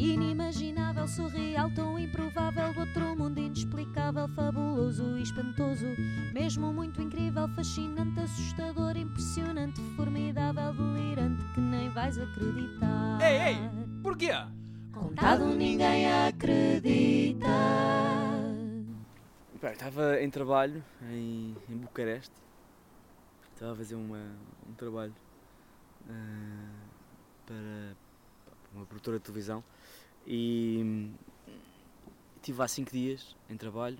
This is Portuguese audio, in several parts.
Inimaginável, surreal, tão improvável, do outro mundo inexplicável, fabuloso e espantoso, mesmo muito incrível, fascinante, assustador, impressionante, formidável, delirante, que nem vais acreditar. Ei, ei, porquê? Contado ninguém acredita. Estava em trabalho em, em Bucareste. Estava a fazer uma, um trabalho para, para uma produtora de televisão e estive lá 5 dias em trabalho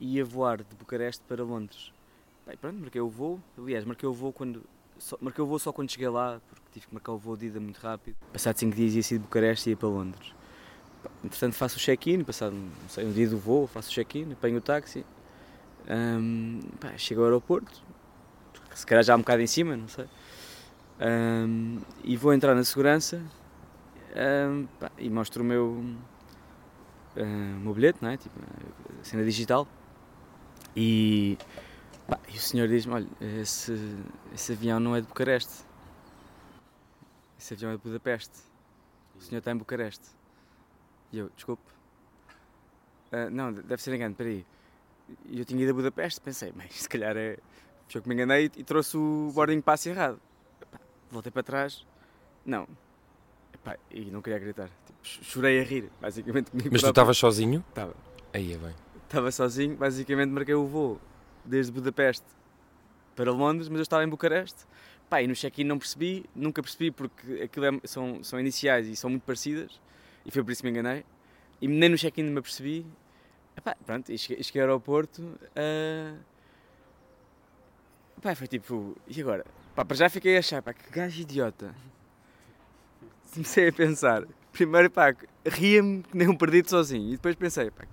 e ia voar de Bucareste para Londres. Bem, pronto, marquei o voo. Aliás, marquei o voo quando. Só, marquei o voo só quando cheguei lá, porque tive que marcar o voo de ida muito rápido. Passado 5 dias ia sair de Bucareste e ia para Londres. Entretanto faço o check-in, passado não sei, um dia do voo, faço o check-in, apanho o táxi, Ahm, pá, chego ao aeroporto, se calhar já um bocado em cima, não sei, Ahm, e vou entrar na segurança pá, e mostro o meu, o meu bilhete, não é? tipo, a cena digital, e, pá, e o senhor diz-me, olha, esse, esse avião não é de Bucareste, esse avião é de Budapeste, o senhor está em Bucareste. E eu, desculpe. "Ah, não, deve ser engano, peraí. E eu tinha ido a Budapeste, pensei, mas se calhar é. Foi eu que me enganei e trouxe o boarding pass errado. Voltei para trás, não. Epá, e não queria acreditar. Tipo, ch- chorei a rir, basicamente. Mas tu estavas sozinho? Estava. Aí é bem. Estava sozinho, basicamente marquei o voo desde Budapeste para Londres, mas eu estava em Bucareste. Pá, e no check-in não percebi, nunca percebi porque aquilo é- são, são iniciais e são muito parecidas e foi por isso que me enganei. E nem no check-in me apercebi. Epá, pronto, e cheguei, cheguei ao aeroporto. ah, Pá, foi tipo, e agora? Pá, para já fiquei a achar, pá, que gajo idiota. Comecei a pensar, primeiro, pá, ria-me que nem um perdido sozinho. E depois pensei, pá,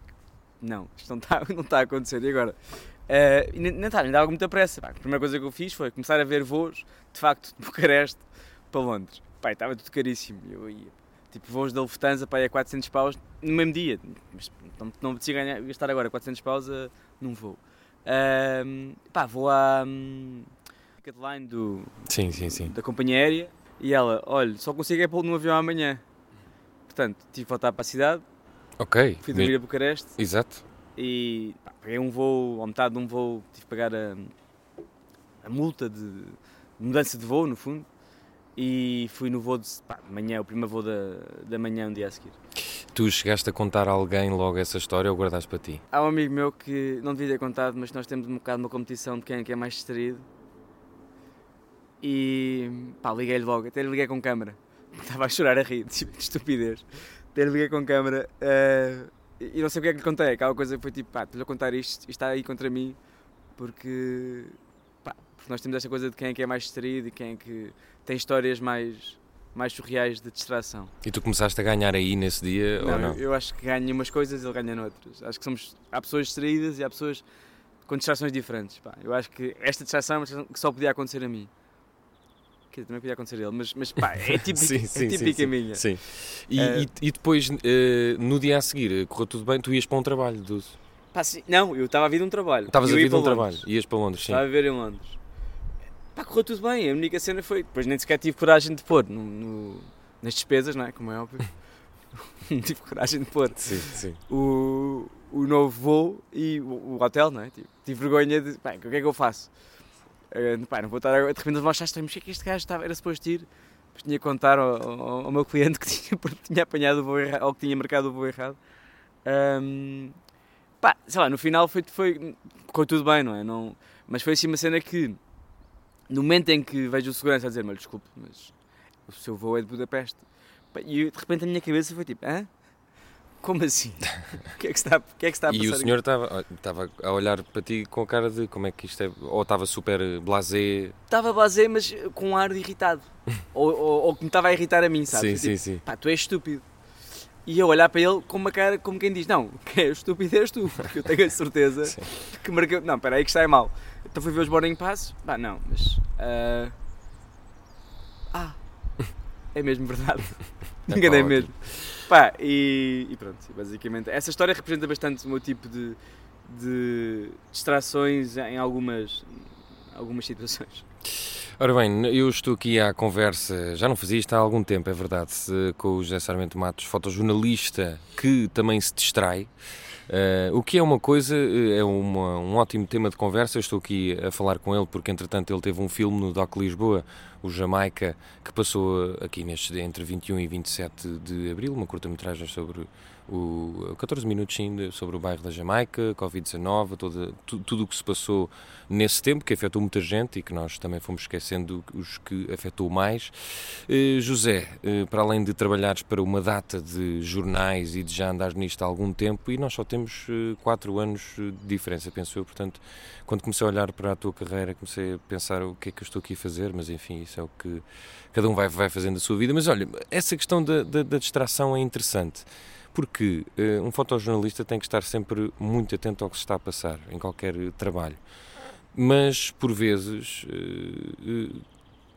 não, isto não está não tá a acontecer. E agora? Eh, e nem, nem, tá, nem dava muita pressa. Pá. A primeira coisa que eu fiz foi começar a ver voos, de facto, de Bucareste para Londres. Pá, estava tudo caríssimo. Eu ia, tipo, voos da Lufthansa aí a 400 paus no mesmo dia. Mas não, não me ganhar, gastar agora 400 paus a, num voo. Ahm, pá, vou à Ticketline do, Sim, sim, sim. da companhia aérea e ela, olha, só consigo é pô-lo no avião amanhã. Portanto, tive que voltar para a cidade, Ok. fui dormir a Bucareste Exato. e pá, paguei um voo, ao metade de um voo, tive que pagar a, a multa de mudança de voo, no fundo, e fui no voo de, pá, manhã, o primeiro voo da, da manhã, um dia a seguir. Tu chegaste a contar a alguém logo essa história ou guardaste para ti? Há um amigo meu que não devia ter contado, mas nós temos um bocado uma competição de quem é que é mais distraído. E pá, liguei-lhe logo, até lhe liguei com câmara. Estava a chorar a rir, tipo, de estupidez. Até lhe liguei com câmara. eh, e não sei o que é que lhe contei. Aquela coisa que foi tipo, pá, estou-lhe a contar isto, isto está aí contra mim, porque, pá, porque nós temos esta coisa de quem é que é mais distraído e quem é que tem histórias mais, mais surreais de distração. E tu começaste a ganhar aí nesse dia ou não? Eu, acho que ganho umas coisas e ele ganha noutras. Acho que somos, há pessoas distraídas e há pessoas com distrações diferentes. pá. Eu acho que esta distração é distração que só podia acontecer a mim. Dizer, também podia acontecer a ele, mas, mas pá, é típica, Sim, é sim, sim, típica sim. minha. Sim. E, Eh, e- e depois, eh, no dia a seguir, eh, correu tudo bem? Tu ias para um trabalho, Dudu? Pá, sim, não, eu estava a vir de um trabalho. Estavas a vir de um para trabalho. Londres. Ias para Londres, sim. Estava a ver em Londres. Pá, correu tudo bem. A única cena foi. Depois nem sequer tive coragem de pôr no, no- nas despesas, não é? Como é óbvio. não tive coragem de pôr. Sim, sim. o, o novo voo e o, o hotel, não é? Tipo, tive vergonha de. Pá, o que é que eu faço? Eh, pá, não vou estar agora. De repente, mas o que é que este gajo estava, era suposto ir? Depois tinha que contar ao, ao- ao meu cliente que tinha, tinha apanhado o voo errado, ou que tinha marcado o voo errado. Ahm, pá, sei lá, no final foi, foi, correu tudo bem, não é? Não, mas foi assim uma cena que, no momento em que vejo o segurança a dizer-me, "Olha, desculpe, mas o seu voo é de Budapeste. E de repente a minha cabeça foi tipo, hã? Como assim? O que é que está, o que é que está a passar E o aqui?" senhor estava estava a olhar para ti com a cara de como é que isto é. Ou estava super blasé. Estava blasé, mas com um ar de irritado. ou, ou, ou que me estava a irritar a mim, Sim, sabes? sim, Tipo, sim. pá, tu és estúpido. E eu olhar para ele com uma cara como quem diz, não, quem é estúpido és tu, porque eu tenho a certeza Sim. que marquei... Não, espera aí que está é mal. Então fui ver os boarding passes, pá, não, mas... ah, Ah, é mesmo verdade. É Enganei mesmo. Pá, e, e pronto, basicamente. Essa história representa bastante o meu tipo de, de distrações em algumas, algumas situações. Ora bem, eu estou aqui à conversa, já não fazia isto há algum tempo, é verdade, com o José Sarmento Matos, fotojornalista que também se distrai. Uh, o que é uma coisa, eh, é uma, um ótimo tema de conversa. Estou aqui a falar com ele porque, entretanto, ele teve um filme no Doc Lisboa, o Jamaica, que passou aqui neste, entre 21 e 27 de abril, uma curta-metragem sobre o 14 minutos sim, sobre o bairro da Jamaica, Covid-19, tudo o que se passou nesse tempo, que afetou muita gente e que nós também fomos esquecendo os que afetou mais. Eh, José, eh, para além de trabalhares para uma data de jornais e de já andares nisto há algum tempo, e nós só temos eh, quatro anos de diferença, penso eu, portanto, quando comecei a olhar para a tua carreira, comecei a pensar o que é que eu estou aqui a fazer, mas enfim, isso é o que cada um vai, vai fazendo a sua vida. Mas olha, essa questão da, da, da distração é interessante porque uh, um fotojornalista tem que estar sempre muito atento ao que se está a passar em qualquer trabalho. Mas, por vezes, uh, uh,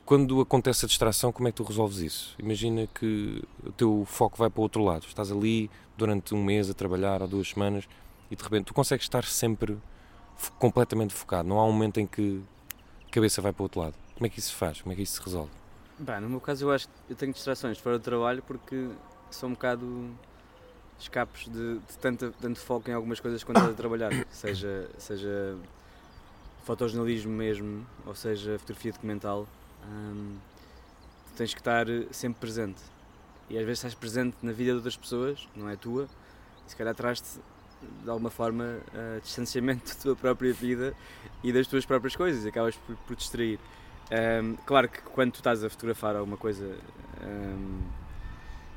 quando acontece a distração, como é que tu resolves isso? Imagina que o teu foco vai para o outro lado. Estás ali durante um mês a trabalhar, ou duas semanas, e de repente tu consegues estar sempre completamente focado. Não há um momento em que a cabeça vai para o outro lado. Como é que isso se faz? Como é que isso se resolve? Bem, no meu caso eu acho que eu tenho distrações fora do trabalho porque sou um bocado escapes de, de tanto, tanto foco em algumas coisas quando estás a trabalhar, seja, seja fotojornalismo mesmo, ou seja fotografia documental, hum, tens que estar sempre presente. E às vezes estás presente na vida de outras pessoas, não é tua, e se calhar traz-te de alguma forma uh, distanciamento da tua própria vida e das tuas próprias coisas, acabas por, por distrair. Um, claro que quando tu estás a fotografar alguma coisa. Um,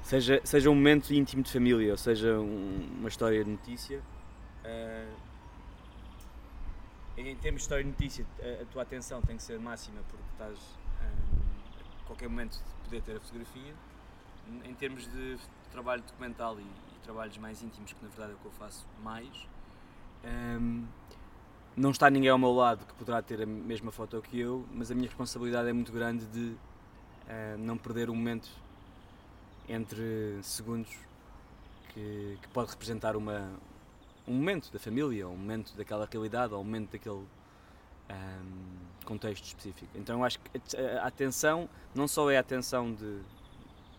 seja, seja um momento íntimo de família, ou seja um, uma história de notícia. Uh, em termos de história de notícia, a, a, tua atenção tem que ser máxima porque estás um, a qualquer momento de poder ter a fotografia. Em termos de trabalho documental e, e trabalhos mais íntimos, que na verdade é o que eu faço mais, um, não está ninguém ao meu lado que poderá ter a mesma foto que eu, mas a minha responsabilidade é muito grande de uh, não perder o momento entre segundos que, que, pode representar uma, um momento da família, um momento daquela realidade, ou um momento daquele um, contexto específico. Então eu acho que a, atenção não só é a atenção de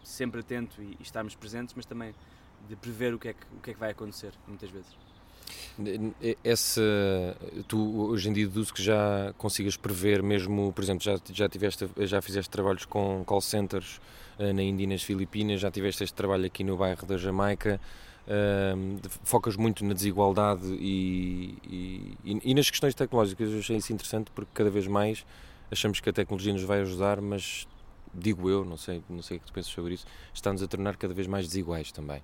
sempre atento e, e estarmos presentes, mas também de prever o que é que, o que, é que vai acontecer, muitas vezes. Essa, tu hoje em dia deduzo que já consigas prever mesmo, por exemplo, já, já, tiveste, já fizeste trabalhos com call centers uh, na Índia e nas Filipinas, já tiveste este trabalho aqui no bairro da Jamaica, uh, focas muito na desigualdade e, e, e, nas questões tecnológicas. Eu achei isso interessante porque cada vez mais achamos que a tecnologia nos vai ajudar, mas digo eu, não sei, não sei o que tu pensas sobre isso, está-nos a tornar cada vez mais desiguais também.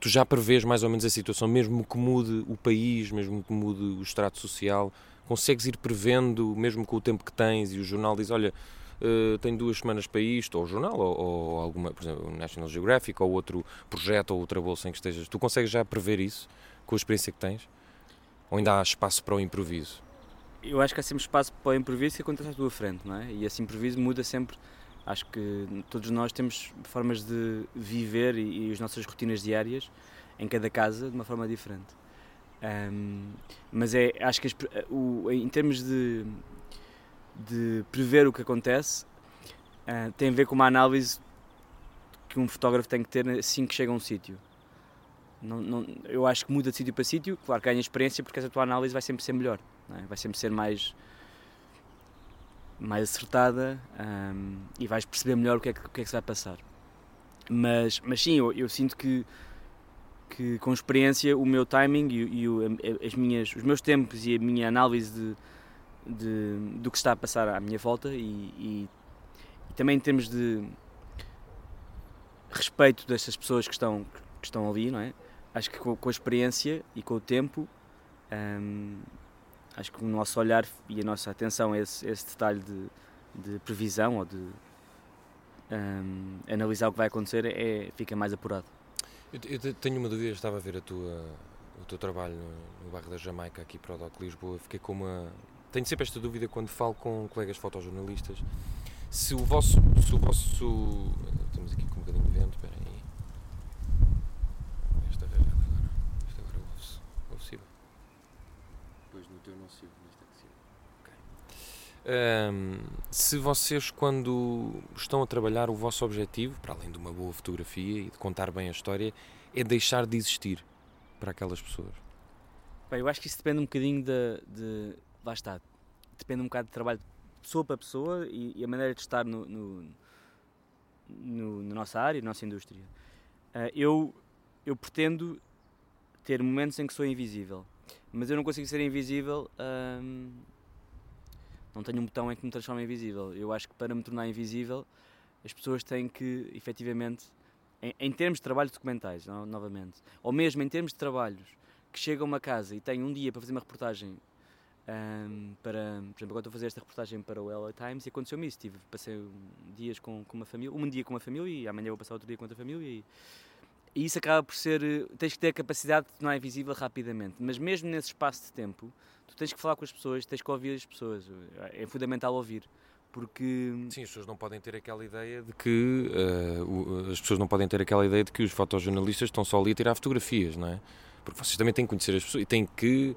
Tu já prevês mais ou menos a situação, mesmo que mude o país, mesmo que mude o extrato social, consegues ir prevendo, mesmo com o tempo que tens, e o jornal diz: Olha, uh, tenho duas semanas para isto, ou o jornal, ou, ou, alguma, por exemplo, National Geographic, ou outro projeto, ou outra bolsa em que estejas. Tu consegues já prever isso com a experiência que tens? Ou ainda há espaço para o improviso? Eu acho que há sempre espaço para o improviso que acontece à tua frente, não é? E esse improviso muda sempre Acho que todos nós temos formas de viver e, e as nossas rotinas diárias em cada casa de uma forma diferente. Um, mas é, acho que as, o, em termos de, de prever o que acontece, uh, tem a ver com uma análise que um fotógrafo tem que ter assim que chega a um sítio. Não, não, eu acho que muda de sítio para sítio, claro que ganha experiência porque essa tua análise vai sempre ser melhor, é? vai sempre ser mais mais acertada um, e vais perceber melhor o que, é que, o que é que se vai passar. Mas, mas sim, eu, eu sinto que, que com experiência o meu timing e, e o, as minhas, os meus tempos e a minha análise de, de, do que está a passar à minha volta e, e, e também em termos de respeito destas pessoas que estão, que estão ali, não é? Acho que com, com a experiência e com o tempo um, acho que o nosso olhar e a nossa atenção a esse, esse detalhe de, de, previsão ou de um, analisar o que vai acontecer é, fica mais apurado. Eu, eu tenho uma dúvida, estava a ver a tua, o teu trabalho no, no bairro da Jamaica, aqui para o DOC Lisboa, fiquei com uma... Tenho sempre esta dúvida quando falo com colegas fotojornalistas, se o vosso... Se o vosso estamos aqui com um bocadinho de vento, espera aí. Esta vez agora. Isto agora ouve-se. Ouve-se teu não sigo, neste é que sigo. Okay. Ahm, se vocês, quando estão a trabalhar, o vosso objetivo, para além de uma boa fotografia e de contar bem a história, é deixar de existir para aquelas pessoas. Bem, eu acho que isso depende um bocadinho de, de. Lá está. Depende um bocado de trabalho de pessoa para pessoa e, e a maneira de estar no, no, no- na nossa área, na nossa indústria. Ah, eu, eu pretendo ter momentos em que sou invisível, mas eu não consigo ser invisível. ahm, não tenho um botão em que me transforma em invisível. Eu acho que para me tornar invisível, as pessoas têm que, efetivamente, em, em termos de trabalhos documentais, no- novamente, ou mesmo em termos de trabalhos que chegam a uma casa e têm um dia para fazer uma reportagem ahm, para, por exemplo, agora estou a fazer esta reportagem para o LA Times e aconteceu-me isso, tive, passei um- dias com, com uma família, um dia com uma família e amanhã vou passar outro dia com outra família e, e isso acaba por ser, eh, tens que ter a capacidade de tornar invisível rapidamente, mas mesmo nesse espaço de tempo, tu tens que falar com as pessoas, tens que ouvir as pessoas, é fundamental ouvir, porque Sim, as pessoas não podem ter aquela ideia de que o- as pessoas não podem ter aquela ideia de que os fotojornalistas estão só ali a tirar fotografias, não é? Porque vocês também têm que conhecer as pessoas e têm que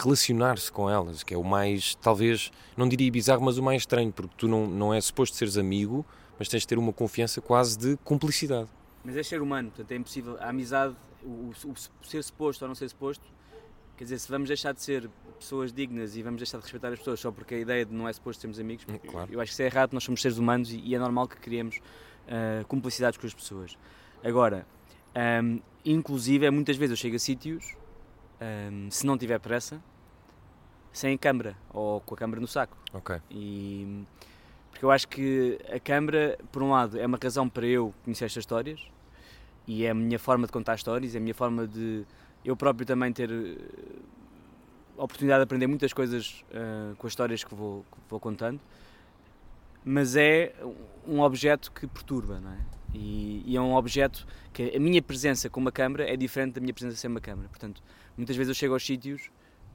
relacionar-se com elas, que é o mais, talvez, não diria bizarro, mas o mais estranho, porque tu não, não é suposto seres amigo, mas tens de ter uma confiança quase de cumplicidade. Mas é ser humano, portanto é impossível. A amizade, o, o- o ser suposto ou não ser suposto, quer dizer, se vamos deixar de ser pessoas dignas e vamos deixar de respeitar as pessoas só porque a ideia de não é suposto sermos amigos, Hum, claro. eu acho que isso é errado, nós somos seres humanos e, é normal que criemos ah, cumplicidades com as pessoas. Agora, ahm, inclusive, é muitas vezes eu chego a sítios, ahm, se não tiver pressa, sem câmara ou com a câmara no saco. Ok. E, porque eu acho que a câmara, por um lado, é uma razão para eu conhecer estas histórias e é a minha forma de contar histórias, é a minha forma de eu próprio também ter eh, a oportunidade de aprender muitas coisas eh, com as histórias que vou, que vou contando, mas é um objeto que perturba, não é? E, e é um objeto que a minha presença com uma câmara é diferente da minha presença sem uma câmara. Portanto, muitas vezes eu chego aos sítios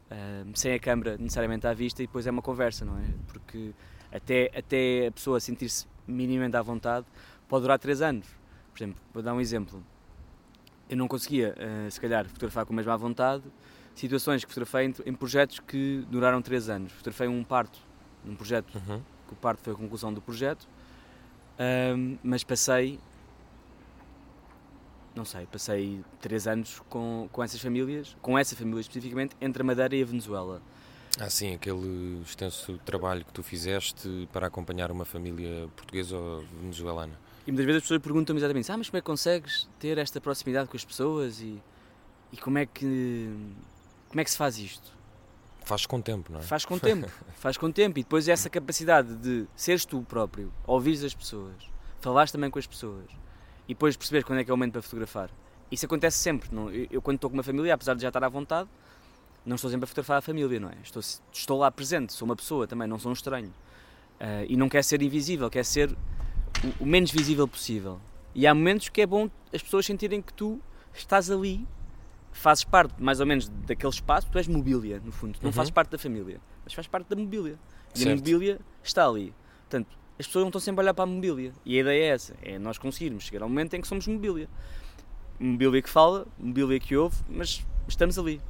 ah, sem a câmara necessariamente à vista e depois é uma conversa, não é? Porque até, até a pessoa sentir-se minimamente à vontade pode durar 3 anos. Por exemplo, vou dar um exemplo. Eu não conseguia, ah, se calhar, fotografar com a mesma vontade situações que fotografei em, em projetos que duraram 3 anos. Fotografei um parto, num projeto Uhum. que o parto foi a conclusão do projeto, mas passei, não sei, passei três anos com, com essas famílias, com essa família especificamente, entre a Madeira e a Venezuela. Ah, sim, aquele extenso trabalho que tu fizeste para acompanhar uma família portuguesa ou venezuelana. E muitas vezes as pessoas perguntam-me exatamente ah, mas como é que consegues ter esta proximidade com as pessoas e, e como, é que, como é que se faz isto? Faz com tempo, não é? Faz com tempo, faz com tempo. E depois essa capacidade de seres tu próprio, ouvires as pessoas, falares também com as pessoas e depois perceberes quando é que é o momento para fotografar. Isso acontece sempre. Não? Eu, eu, quando estou com uma família, apesar de já estar à vontade, não estou sempre a fotografar a família, não é? Estou, estou lá presente, sou uma pessoa também, não sou um estranho. Ah, e não quer ser invisível, quer ser o, o menos visível possível. E há momentos que é bom as pessoas sentirem que tu estás ali fazes parte mais ou menos daquele espaço, tu és mobília, no fundo, não Uhum. fazes parte da família, mas fazes parte da mobília. E a Certo. mobília está ali. Portanto, as pessoas não estão sempre a olhar para a mobília. E a ideia é essa, é nós conseguirmos chegar ao momento em que somos mobília. Mobília que fala, mobília que ouve, mas estamos ali.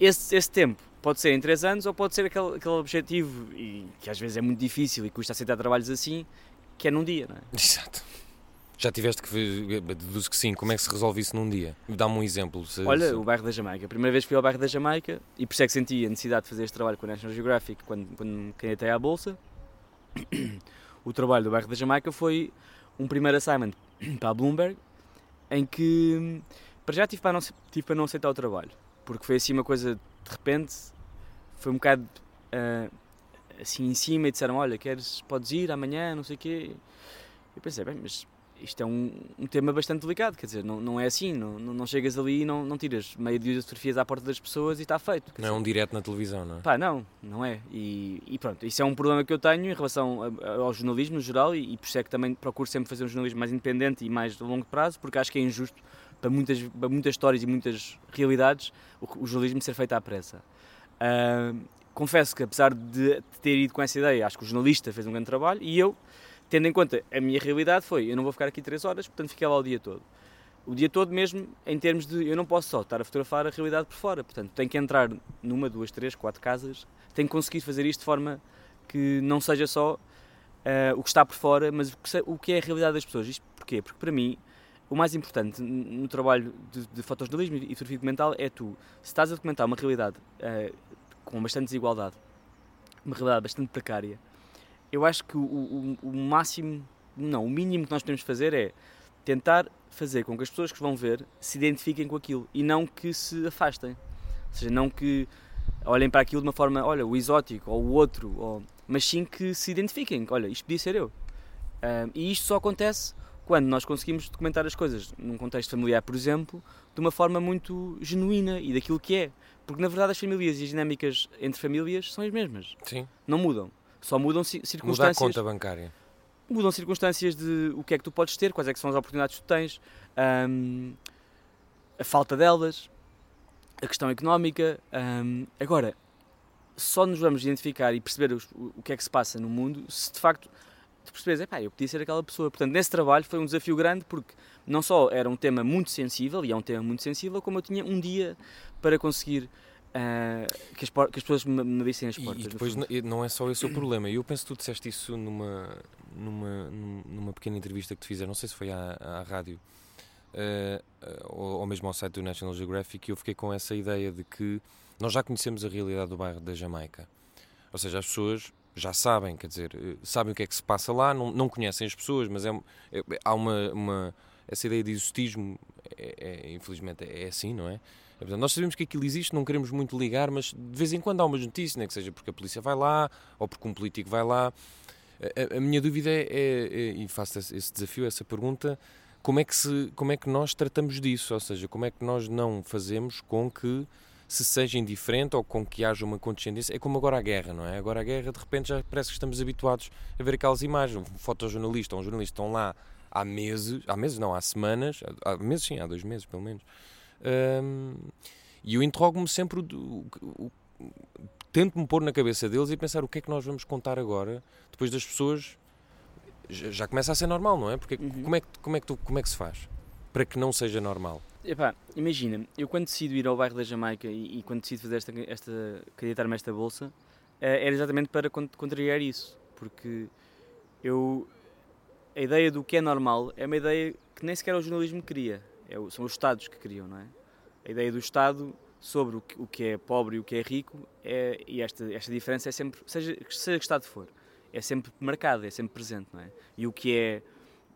Esse, esse tempo pode ser em 3 anos ou pode ser aquele, aquele objetivo, e que às vezes é muito difícil e custa aceitar trabalhos assim, que é num dia, não é? Exato. Já tiveste que ver, deduzo que sim, como é que se resolve isso num dia? Dá-me um exemplo. se- Olha, se- o bairro da Jamaica. A primeira vez que fui ao bairro da Jamaica e por isso é que senti a necessidade de fazer este trabalho com a National Geographic quando, quando me candidatei à Bolsa. O trabalho do bairro da Jamaica foi um primeiro assignment para a Bloomberg em que para já tive para, não, tive para não aceitar o trabalho porque foi assim uma coisa de repente foi um bocado ah, assim em cima e disseram olha queres podes ir amanhã não sei o quê eu pensei bem mas isto é um, um tema bastante delicado, quer dizer, não, não é assim, não, não, chegas ali e não, não tiras meia dúzia de fotografias à porta das pessoas e está feito. Não é dizer, um direto na televisão, não é? Pá, não, não é. E, e pronto, isso é um problema que eu tenho em relação a- ao jornalismo no geral e, e por isso é que também procuro sempre fazer um jornalismo mais independente e mais a longo prazo, porque acho que é injusto para muitas, para muitas histórias e muitas realidades o, o jornalismo ser feito à pressa. Ah, confesso que apesar de, ter ido com essa ideia, acho que o jornalista fez um grande trabalho e eu, tendo em conta a minha realidade, foi eu não vou ficar aqui três horas, portanto fiquei lá o dia todo. O dia todo mesmo em termos de eu não posso só estar a fotografar a realidade por fora, portanto tenho que entrar numa, duas, três, quatro casas, tenho que conseguir fazer isto de forma que não seja só uh, o que está por fora, mas o que, o que, é a realidade das pessoas. Isto porquê? Porque para mim, o mais importante no trabalho de, de fotojornalismo e fotografia documental é tu, se estás a documentar uma realidade uh, com bastante desigualdade, uma realidade bastante precária, eu acho que o, o, o máximo, não, o mínimo que nós podemos fazer é tentar fazer com que as pessoas que vão ver se identifiquem com aquilo e não que se afastem. Ou seja, não que olhem para aquilo de uma forma, olha, o exótico ou o outro, ou... mas sim que se identifiquem, olha, isto podia ser eu. Um, e isto só acontece quando nós conseguimos documentar as coisas num contexto familiar, por exemplo, de uma forma muito genuína e daquilo que é. Porque na verdade as famílias e as dinâmicas entre famílias são as mesmas. Sim. Não mudam. Só mudam circunstâncias. Muda a conta bancária. Mudam circunstâncias de o que é que tu podes ter, quais é que são as oportunidades que tu tens, um, a falta delas, a questão económica. Um, agora, só nos vamos identificar e perceber o, o que é que se passa no mundo se de facto tu percebes, é pá, eu podia ser aquela pessoa. Portanto, nesse trabalho foi um desafio grande porque não só era um tema muito sensível, e é um tema muito sensível, como eu tinha um dia para conseguir Uh, que, as que, as pessoas me, me vissem as portas. E, depois não é só esse o problema. Eu penso que tu disseste isso numa, numa, numa pequena entrevista que te fizeram, não sei se foi à, à rádio uh, ou, ou, mesmo ao site do National Geographic, e eu fiquei com essa ideia de que nós já conhecemos a realidade do bairro da Jamaica. Ou seja, as pessoas já sabem, quer dizer, sabem o que é que se passa lá, não, não conhecem as pessoas, mas é, é há uma, uma, Essa ideia de exotismo, é, é, infelizmente, é assim, não é? Portanto, nós sabemos que aquilo existe, não queremos muito ligar, mas de vez em quando há umas notícias, né, que seja porque a polícia vai lá ou porque um político vai lá. A, a minha dúvida é, é, é, e faço esse desafio, essa pergunta, como é, que se, como é que nós tratamos disso? Ou seja, como é que nós não fazemos com que se seja indiferente ou com que haja uma condescendência? É como agora a guerra, não é? Agora a guerra, de repente, já parece que estamos habituados a ver aquelas imagens. Um fotojornalista ou um jornalista estão lá há meses, há meses não, há semanas, há meses sim, há dois meses pelo menos, um, e eu interrogo-me sempre, tento-me pôr na cabeça deles e pensar o que é que nós vamos contar agora, depois das pessoas. Já, já começa a ser normal, não é? Porque uhum. como, é que, como, é que tu, como é que se faz para que não seja normal? Epá, imagina, eu quando decido ir ao bairro da Jamaica e, e quando decido fazer esta, esta candidatar-me esta bolsa, eh, era exatamente para contrariar isso, porque eu a ideia do que é normal é uma ideia que nem sequer o jornalismo queria é, são os Estados que criam, não é? A ideia do Estado sobre o que, o que é pobre e o que é rico, é, e esta, esta diferença é sempre, seja, seja que Estado for, é sempre marcada, é sempre presente, não é? E o que é,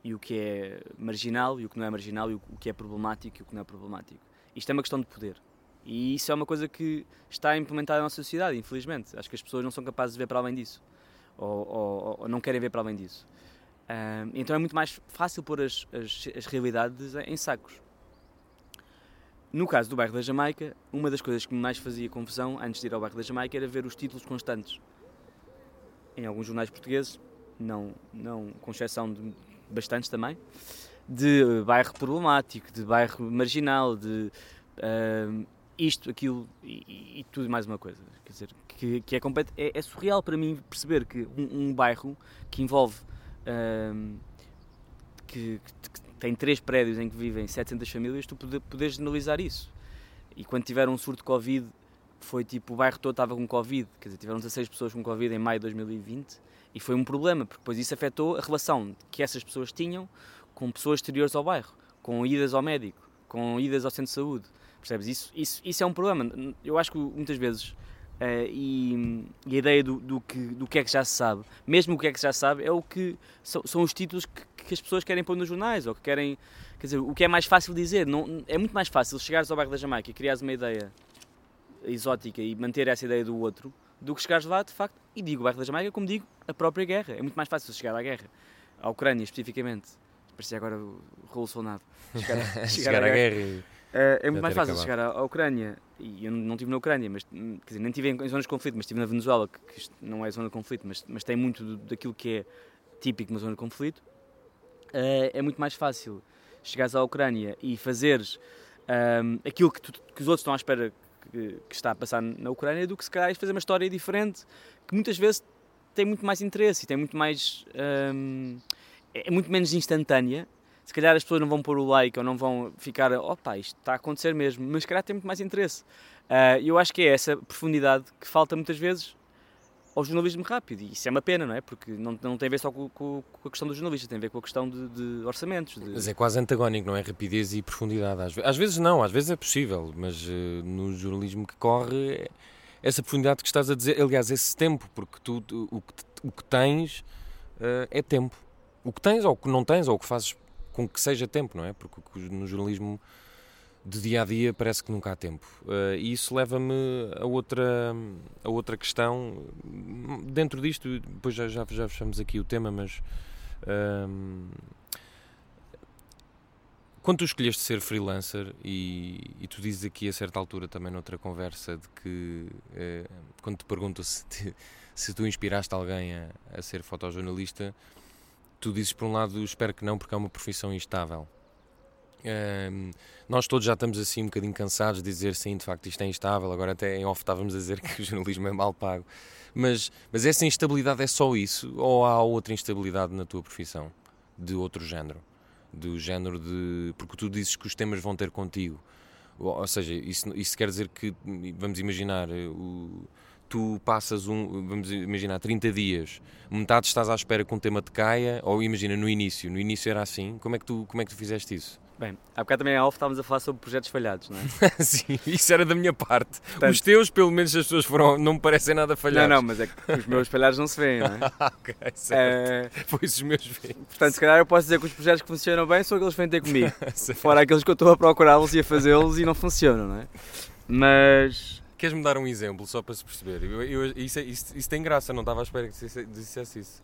e o que é marginal e o que não é marginal, e o, que é problemático e o que não é problemático. Isto é uma questão de poder. E isso é uma coisa que está implementada na nossa sociedade, infelizmente. Acho que as pessoas não são capazes de ver para além disso. Ou, ou, ou não querem ver para além disso. Uh, então é muito mais fácil pôr as, as, as, realidades em sacos. No caso do bairro da Jamaica, uma das coisas que me mais fazia confusão antes de ir ao bairro da Jamaica era ver os títulos constantes. Em alguns jornais portugueses, não, não com exceção de bastantes também, de bairro problemático, de bairro marginal, de uh, isto, aquilo e, e, tudo mais uma coisa. Quer dizer, que, que é, é, é surreal para mim perceber que um, um bairro que envolve que, que, tem três prédios em que vivem 700 famílias, tu podes generalizar isso. E quando tiveram um surto de Covid, foi tipo, o bairro todo estava com Covid, quer dizer, tiveram 16 pessoas com Covid em maio de 2020, e foi um problema, porque depois isso afetou a relação que essas pessoas tinham com pessoas exteriores ao bairro, com idas ao médico, com idas ao centro de saúde. Percebes? Isso, isso, isso é um problema. Eu acho que muitas vezes Uh, e, e, a ideia do, do, que, do que é que já se sabe, mesmo o que é que já se sabe, é o que são, são os títulos que, que, as pessoas querem pôr nos jornais, ou que querem, quer dizer, o que é mais fácil dizer, não, é muito mais fácil chegares ao bairro da Jamaica e criares uma ideia exótica e manter essa ideia do outro, do que chegares lá, de facto, e digo o bairro da Jamaica como digo a própria guerra, é muito mais fácil chegar à guerra, à Ucrânia especificamente, parecia agora o rolo chegar, chegar, chegar à, guerra, guerra Uh, é muito mais fácil acabado. chegar à, à, Ucrânia, e eu não estive na Ucrânia, mas, hum, quer dizer, nem estive em, em, zonas de conflito, mas estive na Venezuela, que, que não é zona de conflito, mas, mas tem muito do, daquilo que é típico de uma zona de conflito. Uh, é muito mais fácil chegares à Ucrânia e fazeres um, aquilo que, tu, que, os outros estão à espera que, que, está a passar na Ucrânia do que se calhar fazer uma história diferente que muitas vezes tem muito mais interesse e tem muito mais. Um, é muito menos instantânea se calhar as pessoas não vão pôr o like ou não vão ficar, opa, isto está a acontecer mesmo, mas se calhar tem muito mais interesse. Uh, eu acho que é essa profundidade que falta muitas vezes ao jornalismo rápido. E isso é uma pena, não é? Porque não, não tem a ver só com, com, com a questão do jornalista, tem a ver com a questão de, de orçamentos. De... Mas é quase antagónico, não é? Rapidez e profundidade. Às, às vezes não, às vezes é possível, mas uh, no jornalismo que corre, é essa profundidade que estás a dizer, aliás, esse tempo, porque tu, o, que, o que tens uh, é tempo. O que tens ou o que não tens, ou o que fazes com que seja tempo, não é? Porque no jornalismo de dia a dia parece que nunca há tempo. Uh, e isso leva-me a outra, a outra questão. Dentro disto, depois já, já, já fechamos aqui o tema, mas. Uh, quando tu escolheste ser freelancer e, e, tu dizes aqui a certa altura também noutra conversa de que uh, quando te pergunto se, te, se tu inspiraste alguém a, a ser fotojornalista, tu dizes por um lado espero que não porque é uma profissão instável nós todos já estamos assim um bocadinho cansados de dizer sim, de facto isto é instável, agora até em off estávamos a dizer que o jornalismo é mal pago. Mas, mas essa instabilidade é só isso ou há outra instabilidade na tua profissão? De outro género? Do género de. Porque tu dizes que os temas vão ter contigo. Ou, seja, isso, isso quer dizer que, vamos imaginar, o, tu passas um, vamos imaginar, 30 dias, metade estás à espera que um tema te caia, ou imagina no início, no início era assim, como é que tu, como é que tu fizeste isso? Bem, há bocado também off estávamos a falar sobre projetos falhados, não é? Sim, isso era da minha parte. Portanto, os teus, pelo menos, as pessoas foram, não me parecem nada falhados. Não, não, mas é que os meus falhados não se veem, não é? ok, certo. É... Pois os meus veem. Portanto, se calhar eu posso dizer que os projetos que funcionam bem são aqueles que vêm ter comigo. Fora aqueles que eu estou a procurá-los e a fazê-los e não funcionam, não é? Mas. Queres-me dar um exemplo, só para se perceber? Eu, eu, isso, isso, isso, tem graça, não estava à espera que dissesse isso.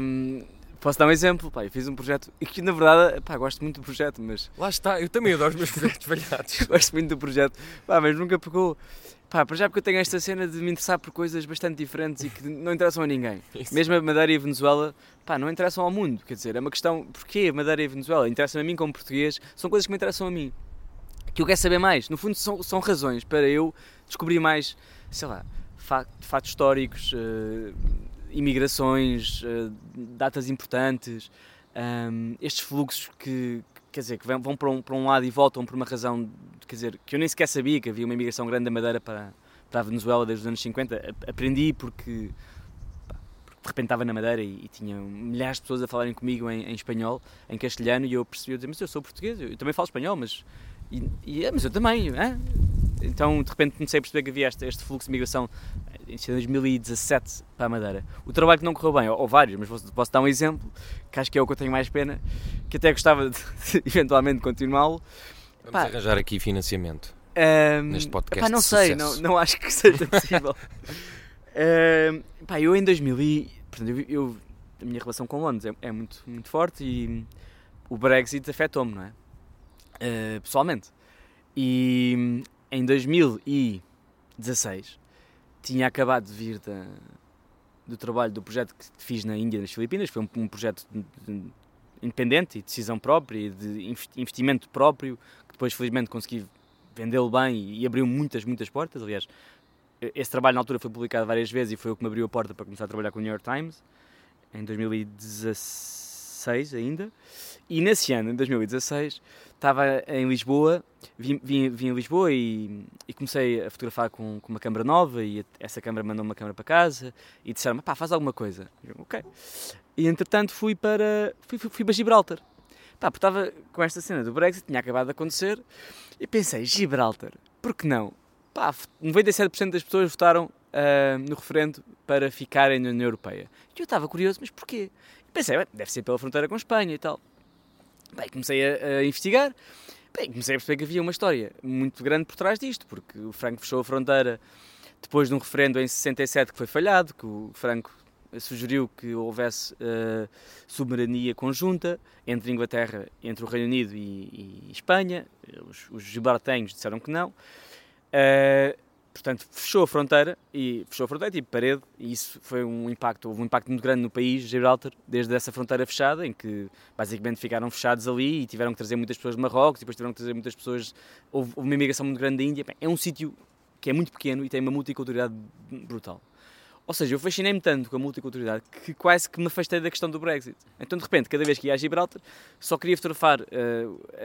Um Posso dar um exemplo? Pá, eu fiz um projeto e que na verdade, pá, gosto muito do projeto, mas. Lá está, eu também adoro os meus projetos falhados. gosto muito do projeto, pá, mas nunca pegou. Pá, para já porque eu tenho esta cena de me interessar por coisas bastante diferentes e que não interessam a ninguém. Isso. Mesmo a Madeira e a Venezuela, pá, não interessam ao mundo. Quer dizer, é uma questão. Porquê a Madeira e a Venezuela? Interessam a mim como português, são coisas que me interessam a mim. Que eu quero saber mais. No fundo, são, são razões para eu descobrir mais, sei lá, fatos históricos. Uh, imigrações, uh, datas importantes, um, estes fluxos que, quer dizer, que vão para um, para um lado e voltam por uma razão, quer dizer, que eu nem sequer sabia que havia uma imigração grande da Madeira para, para a Venezuela desde os anos 50. Aprendi porque, porque de repente estava na Madeira e, e, tinha milhares de pessoas a falarem comigo em, em espanhol, em castelhano, e eu percebi, eu dizia, mas eu sou português, eu também falo espanhol, mas, e, e, é, mas eu também, hein? então de repente comecei a perceber que havia este, este fluxo de migração em 2017 para a Madeira. O trabalho que não correu bem, ou, ou vários, mas posso, posso, dar um exemplo, que acho que é o que eu tenho mais pena, que até gostava de, de eventualmente continuá-lo. Vamos pá, arranjar aqui financiamento um, neste podcast. Pá, não sei, não, não acho que seja possível. um, pá, eu em 2000 e, portanto, eu, eu, a minha relação com Londres é, é muito, muito forte e o Brexit afetou-me, não é? Uh, pessoalmente. E em 2016 tinha acabado de vir da, do trabalho do projeto que fiz na Índia, nas Filipinas, foi um, um projeto de, de, independente e decisão própria e de investimento próprio, que depois felizmente consegui vendê-lo bem e, e abriu muitas, muitas portas. Aliás, esse trabalho na altura foi publicado várias vezes e foi o que me abriu a porta para começar a trabalhar com o New York Times, em 2016 ainda. E nesse ano, em 2016, estava em Lisboa, vim, vim, vim a Lisboa e, e, comecei a fotografar com, com, uma câmera nova e essa câmera mandou uma câmera para casa e disseram-me, pá, faz alguma coisa. Eu, ok. E entretanto fui para, fui, fui, fui para Gibraltar. Pá, porque estava com esta cena do Brexit, tinha acabado de acontecer e pensei, Gibraltar, por que não? Pá, 97% das pessoas votaram uh, no referendo para ficarem na União Europeia. E eu estava curioso, mas porquê? Pensei, deve ser pela fronteira com a Espanha e tal. Bem, comecei a, a investigar, bem, comecei a perceber que havia uma história muito grande por trás disto, porque o Franco fechou a fronteira depois de um referendo em 67 que foi falhado, que o Franco sugeriu que houvesse uh, soberania conjunta entre Inglaterra, entre o Reino Unido e, e Espanha. Os, os disseram que não. Uh, portanto, fechou a fronteira e fechou a fronteira tipo parede, e isso foi um impacto, houve um impacto muito grande no país, Gibraltar, desde essa fronteira fechada, em que basicamente ficaram fechados ali e tiveram que trazer muitas pessoas de Marrocos, depois tiveram que trazer muitas pessoas, houve uma imigração muito grande da Índia. Bem, é um sítio que é muito pequeno e tem uma multiculturalidade brutal. Ou seja, eu fascinei-me tanto com a multiculturalidade que quase que me afastei da questão do Brexit. Então, de repente, cada vez que ia a Gibraltar, só queria fotografar uh,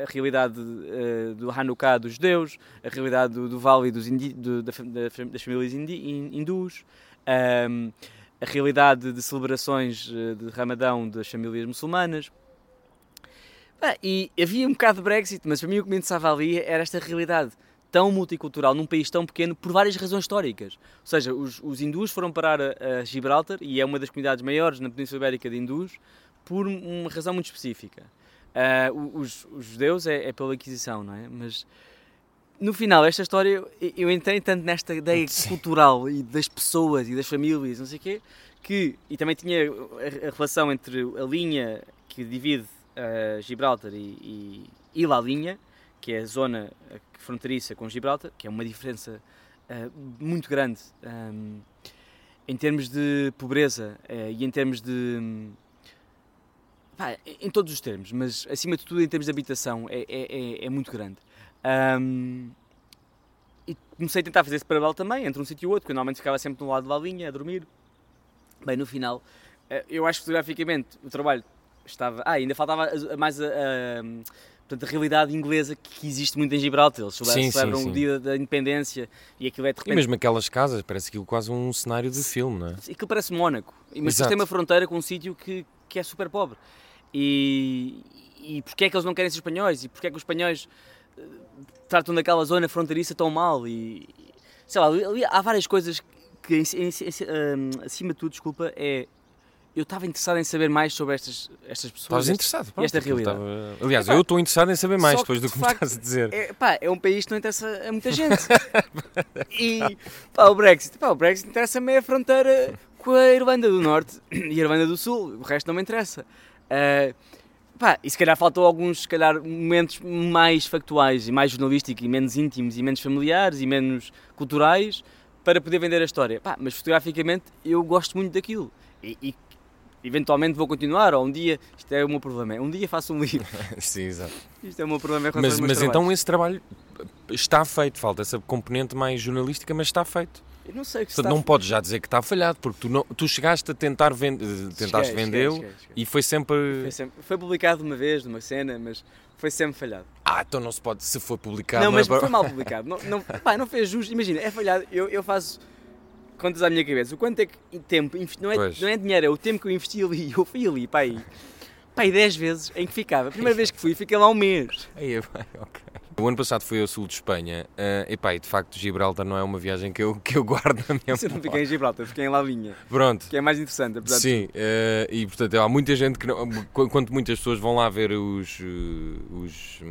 a realidade uh, do Hanukkah dos judeus, a realidade do, do Vale dos do, da, das famílias indi, hindus, um, a realidade de celebrações eh, de Ramadão das famílias muçulmanas. Ah, e havia um bocado de Brexit, mas para mim o que me interessava ali era esta realidade tão multicultural num país tão pequeno por várias razões históricas. Ou seja, os, os hindus foram parar a, a, Gibraltar e é uma das comunidades maiores na Península Ibérica de hindus por uma razão muito específica. Uh, os, os, judeus é, é, pela Inquisição, não é? Mas no final, esta história, eu entrei tanto nesta ideia Sim. cultural e das pessoas e das famílias, não sei o quê, que, e também tinha a, a relação entre a linha que divide uh, Gibraltar e, e, e La Linha, que é a zona fronteiriça com Gibraltar, que é uma diferença uh, muito grande um, em termos de pobreza uh, e em termos de. Um, pá, em todos os termos, mas acima de tudo em termos de habitação é, é, é, é muito grande. Um, e comecei a tentar fazer esse paralelo também entre um sítio e outro, porque normalmente ficava sempre de um lado da linha a dormir. Bem, no final, eu acho que fotograficamente o trabalho estava. Ah, ainda faltava mais a, a portanto, a realidade inglesa que existe muito em Gibraltar. Eles sim, celebram sim, o dia da independência e aquilo é de repente... E mesmo aquelas casas, parece aquilo quase um cenário de filme, não é? Aquilo parece Mónaco. Mas tem uma fronteira com um sítio que, que é super pobre. E, e porquê é que eles não querem ser espanhóis? E porquê é que os espanhóis eh, tratam daquela zona fronteiriça tão mal? E, sei lá, ali, há várias coisas que, acima de tudo, desculpa, é eu estava interessado em saber mais sobre estas, estas pessoas. Estavas interessado, pronto, esta realidade. Estava... Aliás, eu estou interessado em saber mais depois do que, me estás a dizer. É, pá, é um país que não interessa a muita gente. e pá, o Brexit, pá, o Brexit interessa-me a fronteira com a Irlanda do Norte e a Irlanda do Sul, o resto não me interessa. Uh, pá, e se calhar faltou alguns, se calhar, momentos mais factuais e mais jornalísticos e menos íntimos e menos familiares e menos culturais para poder vender a história. Pá, mas fotograficamente eu gosto muito daquilo. E, e eventualmente vou continuar, ou um dia, isto é o meu problema, um dia faço um livro. Sim, exato. Isto é o meu problema com Mas, mas então esse trabalho está feito, falta essa componente mais jornalística, mas está feito. Eu não sei o que Portanto, não podes já dizer que está falhado, porque tu, não, tu chegaste a tentar vend tentaste vendê-lo e foi sempre... foi sempre... Foi publicado uma vez, numa cena, mas foi sempre falhado. Ah, então não se pode, se for publicado... Não, mas não é... foi mal publicado. não, não, pá, não fez justo. Imagina, é falhado. Eu, eu faço contas à minha cabeça. O quanto é que tempo, não é, não é dinheiro, é o tempo que eu investi ali. Eu fui ali, pá, aí, pá, aí 10 vezes em que ficava. A primeira vez que fui, fiquei lá um mês. Aí, ok. O ano passado fui ao sul de Espanha uh, e pá, e de facto Gibraltar não é uma viagem que eu, que eu guardo na minha Você não fiquei em Gibraltar, fiquei em Lavinha. Pronto. Que é mais interessante, apesar Sim, de... uh, e portanto há muita gente que não, quando muitas pessoas vão lá ver os, uh, os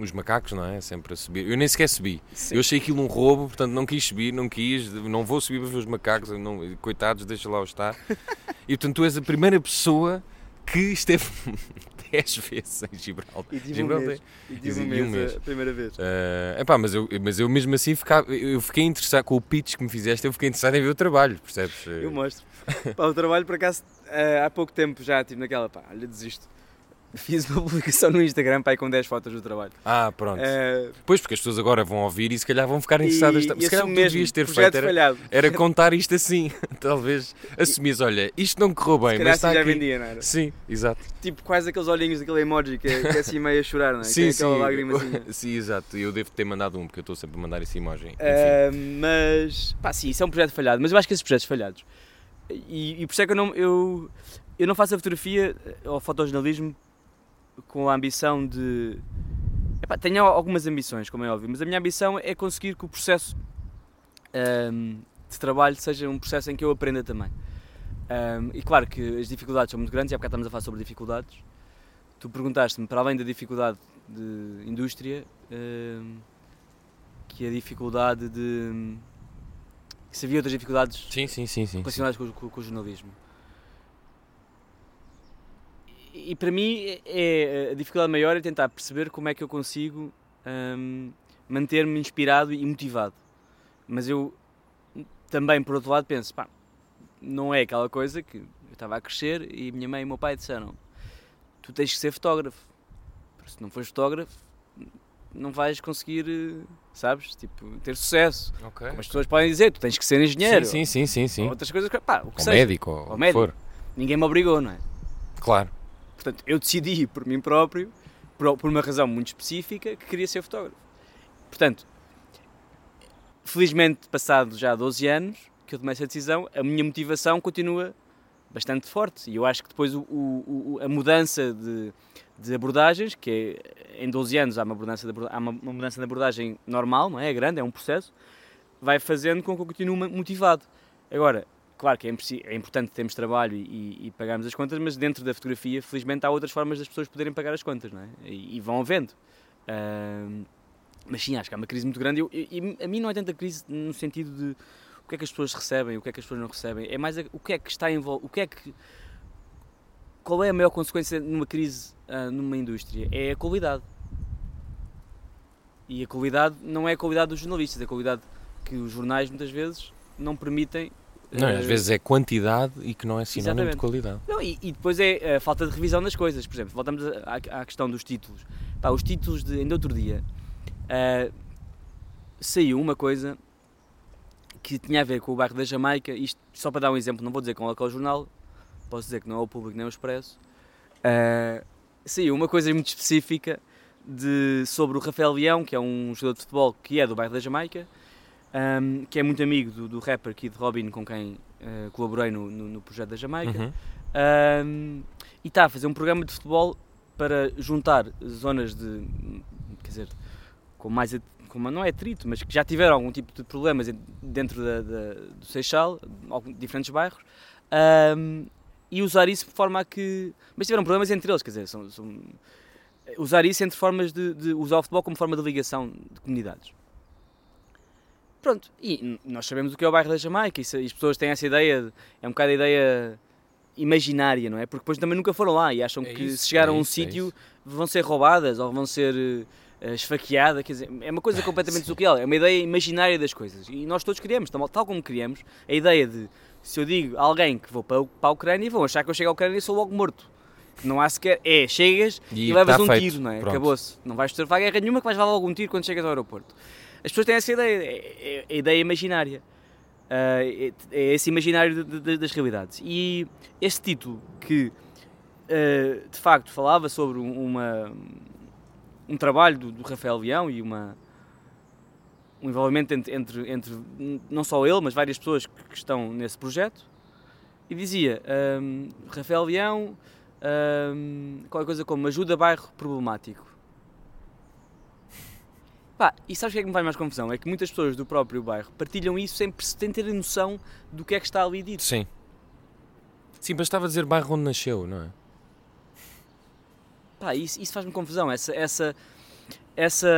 os macacos, não é? Sempre a subir. Eu nem sequer subi. Sim. Eu achei aquilo um roubo, portanto não quis subir, não quis, não vou subir para ver os macacos, não, coitados, deixa lá estar. e portanto tu és a primeira pessoa que esteve 10 vezes em Gibraltar. E tive Gibraltar. um mês. E tive um mês, um mês. a primeira vez. Uh, epá, mas, eu, mas eu mesmo assim ficava, eu fiquei interessado com o pitch que me fizeste, eu fiquei interessado em ver o trabalho, percebes? Eu mostro. pá, o trabalho, por acaso, uh, há pouco tempo já estive naquela, pá, olha, desisto fiz uma publicação no Instagram pai, com 10 fotos do trabalho. Ah, pronto. Uh, pois, porque as pessoas agora vão ouvir e se calhar vão ficar interessadas. E, se calhar o que devias ter feito era, era, contar isto assim. Talvez assumis, olha, isto não correu bem, se mas está assim aqui. já vendia, não era? Sim, exato. Tipo, quase aqueles olhinhos daquele emoji que é, que é assim meio a chorar, não é? Sim, sim. Assim. sim, exato. Eu devo ter mandado um, porque eu estou sempre a mandar esse emoji. Uh, mas, pá, sim, isso é um projeto falhado, mas eu acho que esses projetos falhados. E, e por isso é que eu não, eu, eu não faço a fotografia ou fotojornalismo com a ambição de. Epá, tenho algumas ambições, como é óbvio, mas a minha ambição é conseguir que o processo um, de trabalho seja um processo em que eu aprenda também. Um, e claro que as dificuldades são muito grandes, e há bocado estamos a falar sobre dificuldades. Tu perguntaste-me, para além da dificuldade de indústria, um, que a dificuldade de. que se havia outras dificuldades sim, sim, sim, sim, relacionadas com, com, com o jornalismo e para mim é, a dificuldade maior é tentar perceber como é que eu consigo um, manter-me inspirado e motivado. Mas eu também, por outro lado, penso, pá, não é aquela coisa que eu estava a crescer e minha mãe e meu pai disseram: tu tens que ser fotógrafo. Se não fores fotógrafo, não vais conseguir, sabes, tipo, ter sucesso. Okay. Como as pessoas podem dizer, tu tens que ser engenheiro. Sim, sim, sim, sim. Ou outras coisas, pá, o que ou seja. médico, ou, ou médico. For. Ninguém me obrigou, não é? Claro. Portanto, eu decidi por mim próprio, por, uma razão muito específica, que queria ser fotógrafo. Portanto, felizmente, passado já 12 anos, que eu tomei essa decisão, a minha motivação continua bastante forte. E eu acho que depois o, o, a mudança de, de, abordagens, que é, em 12 anos há uma mudança de, há uma, uma mudança de abordagem normal, não é? É grande, é um processo, vai fazendo com que eu continue motivado. Agora, claro que é, é importante termos trabalho e, e, pagarmos as contas, mas dentro da fotografia, felizmente, há outras formas das pessoas poderem pagar as contas, não é? E, e vão havendo. Uh, mas sim, acho que há uma crise muito grande. e a mim não é tanta crise no sentido de o que é que as pessoas recebem, o que é que as pessoas não recebem. É mais o que é que está envolvido, o que é que qual é a maior consequência numa crise uh, numa indústria? É a qualidade. E a qualidade não é a qualidade dos jornalistas, é a qualidade que os jornais muitas vezes não permitem. Não, às vezes é quantidade e que não é sinónimo exatamente. de qualidade. Não, e, e, depois é a falta de revisão das coisas. Por exemplo, voltamos à, à questão dos títulos. Pá, os títulos de ainda outro dia uh, saiu uma coisa que tinha a ver com o bairro da Jamaica, isto só para dar um exemplo, não vou dizer qual é, é o jornal, posso dizer que não é o Público nem o Expresso, uh, saiu uma coisa muito específica de, sobre o Rafael Leão, que é um jogador de futebol que é do bairro da Jamaica, um, que é muito amigo do, do rapper Kid Robin, com quem uh, colaborei no, no, no, projeto da Jamaica, uhum. um, e está a fazer um programa de futebol para juntar zonas de, quer dizer, com mais como não é atrito, mas que já tiveram algum tipo de problemas dentro da, da, do Seixal, diferentes bairros, um, e usar isso de forma a que. Mas tiveram problemas entre eles, quer dizer, são, são usar isso entre formas de, de, usar o futebol como forma de ligação de comunidades. Pronto, e nós sabemos o que é o bairro da Jamaica, e, as pessoas têm essa ideia, é um bocado a ideia imaginária, não é? Porque depois também nunca foram lá e acham é que isso, se chegar é a um é sítio vão ser roubadas ou vão ser uh, esfaqueada, quer dizer, é uma coisa completamente surreal, é uma ideia imaginária das coisas. E nós todos criamos, tal como criamos, a ideia de se eu digo a alguém que vou para, para a Ucrânia, vão achar que eu chego à Ucrânia e sou logo morto. Não há sequer. É, chegas e, e levas tá um feito. tiro, não é? Acabou-se. Não vais ter vaga guerra nenhuma que vais levar logo um tiro quando chegas ao aeroporto. As pessoas têm essa ideia, é, é a ideia imaginária. Uh, é, é, esse imaginário de, de, das realidades. E este título que uh, de facto falava sobre uma, um trabalho do, do Rafael Leão e uma, um envolvimento entre, entre, entre, não só ele, mas várias pessoas que, que estão nesse projeto. E dizia: um, Rafael Leão, um, qualquer coisa como ajuda bairro problemático. E sabes o que é que me faz mais confusão? É que muitas pessoas do próprio bairro partilham isso sem, sem ter noção do que é que está ali dito. Sim. Sim, bastava dizer bairro onde nasceu, não é? Pá, isso, isso faz-me confusão. Essa, essa, essa.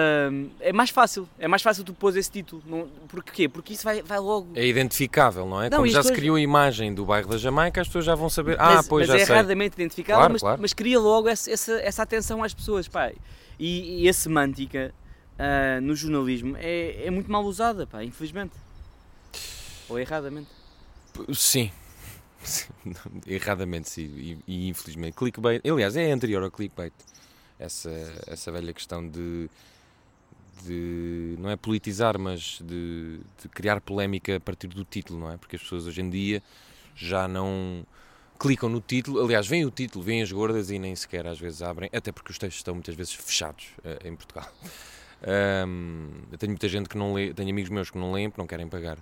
É mais fácil. É mais fácil tu pôs esse título. Não, porquê? Porque isso vai, vai logo. É identificável, não é? Não, Como já se criou a imagem do bairro da Jamaica, as pessoas já vão saber. Ah, mas, pois mas já é sei. erradamente identificável, claro, mas, claro. mas cria logo essa, essa, essa atenção às pessoas. Pá. E, e a semântica uh, no jornalismo é, é muito mal usada, pá, infelizmente. Ou erradamente. Sim, Erradamente, sim, e, e, infelizmente. Clickbait, aliás, é anterior ao clickbait. Essa, essa velha questão de, de. não é politizar, mas de, de criar polémica a partir do título, não é? Porque as pessoas hoje em dia já não clicam no título, aliás, vem o título, vêm as gordas e nem sequer às vezes abrem, até porque os textos estão muitas vezes fechados uh, em Portugal. Um, eu tenho muita gente que não lê, tenho amigos meus que não leem porque não querem pagar.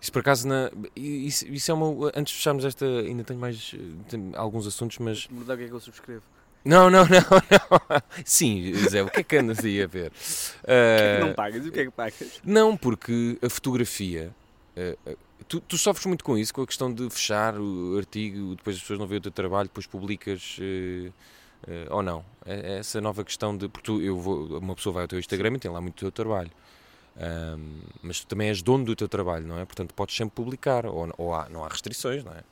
Isso por acaso, na, isso, isso é uma. Antes de fecharmos esta, ainda tenho mais tenho alguns assuntos, mas. Mudar o que é que eu subscrevo. Não, não, não, não. Sim, Zé, o que é que andas aí a ver? Uh, o que é que não pagas? O que é que pagas? Não, porque a fotografia. Uh, tu, tu, sofres muito com isso, com a questão de fechar o artigo, depois as pessoas não veem o teu trabalho, depois publicas. Uh, ou não? É, é essa nova questão de. Porque tu, eu vou, uma pessoa vai ao teu Instagram e tem lá muito o teu trabalho. Um, mas tu também és dono do teu trabalho, não é? Portanto, podes sempre publicar, ou, ou há, não há restrições, não é?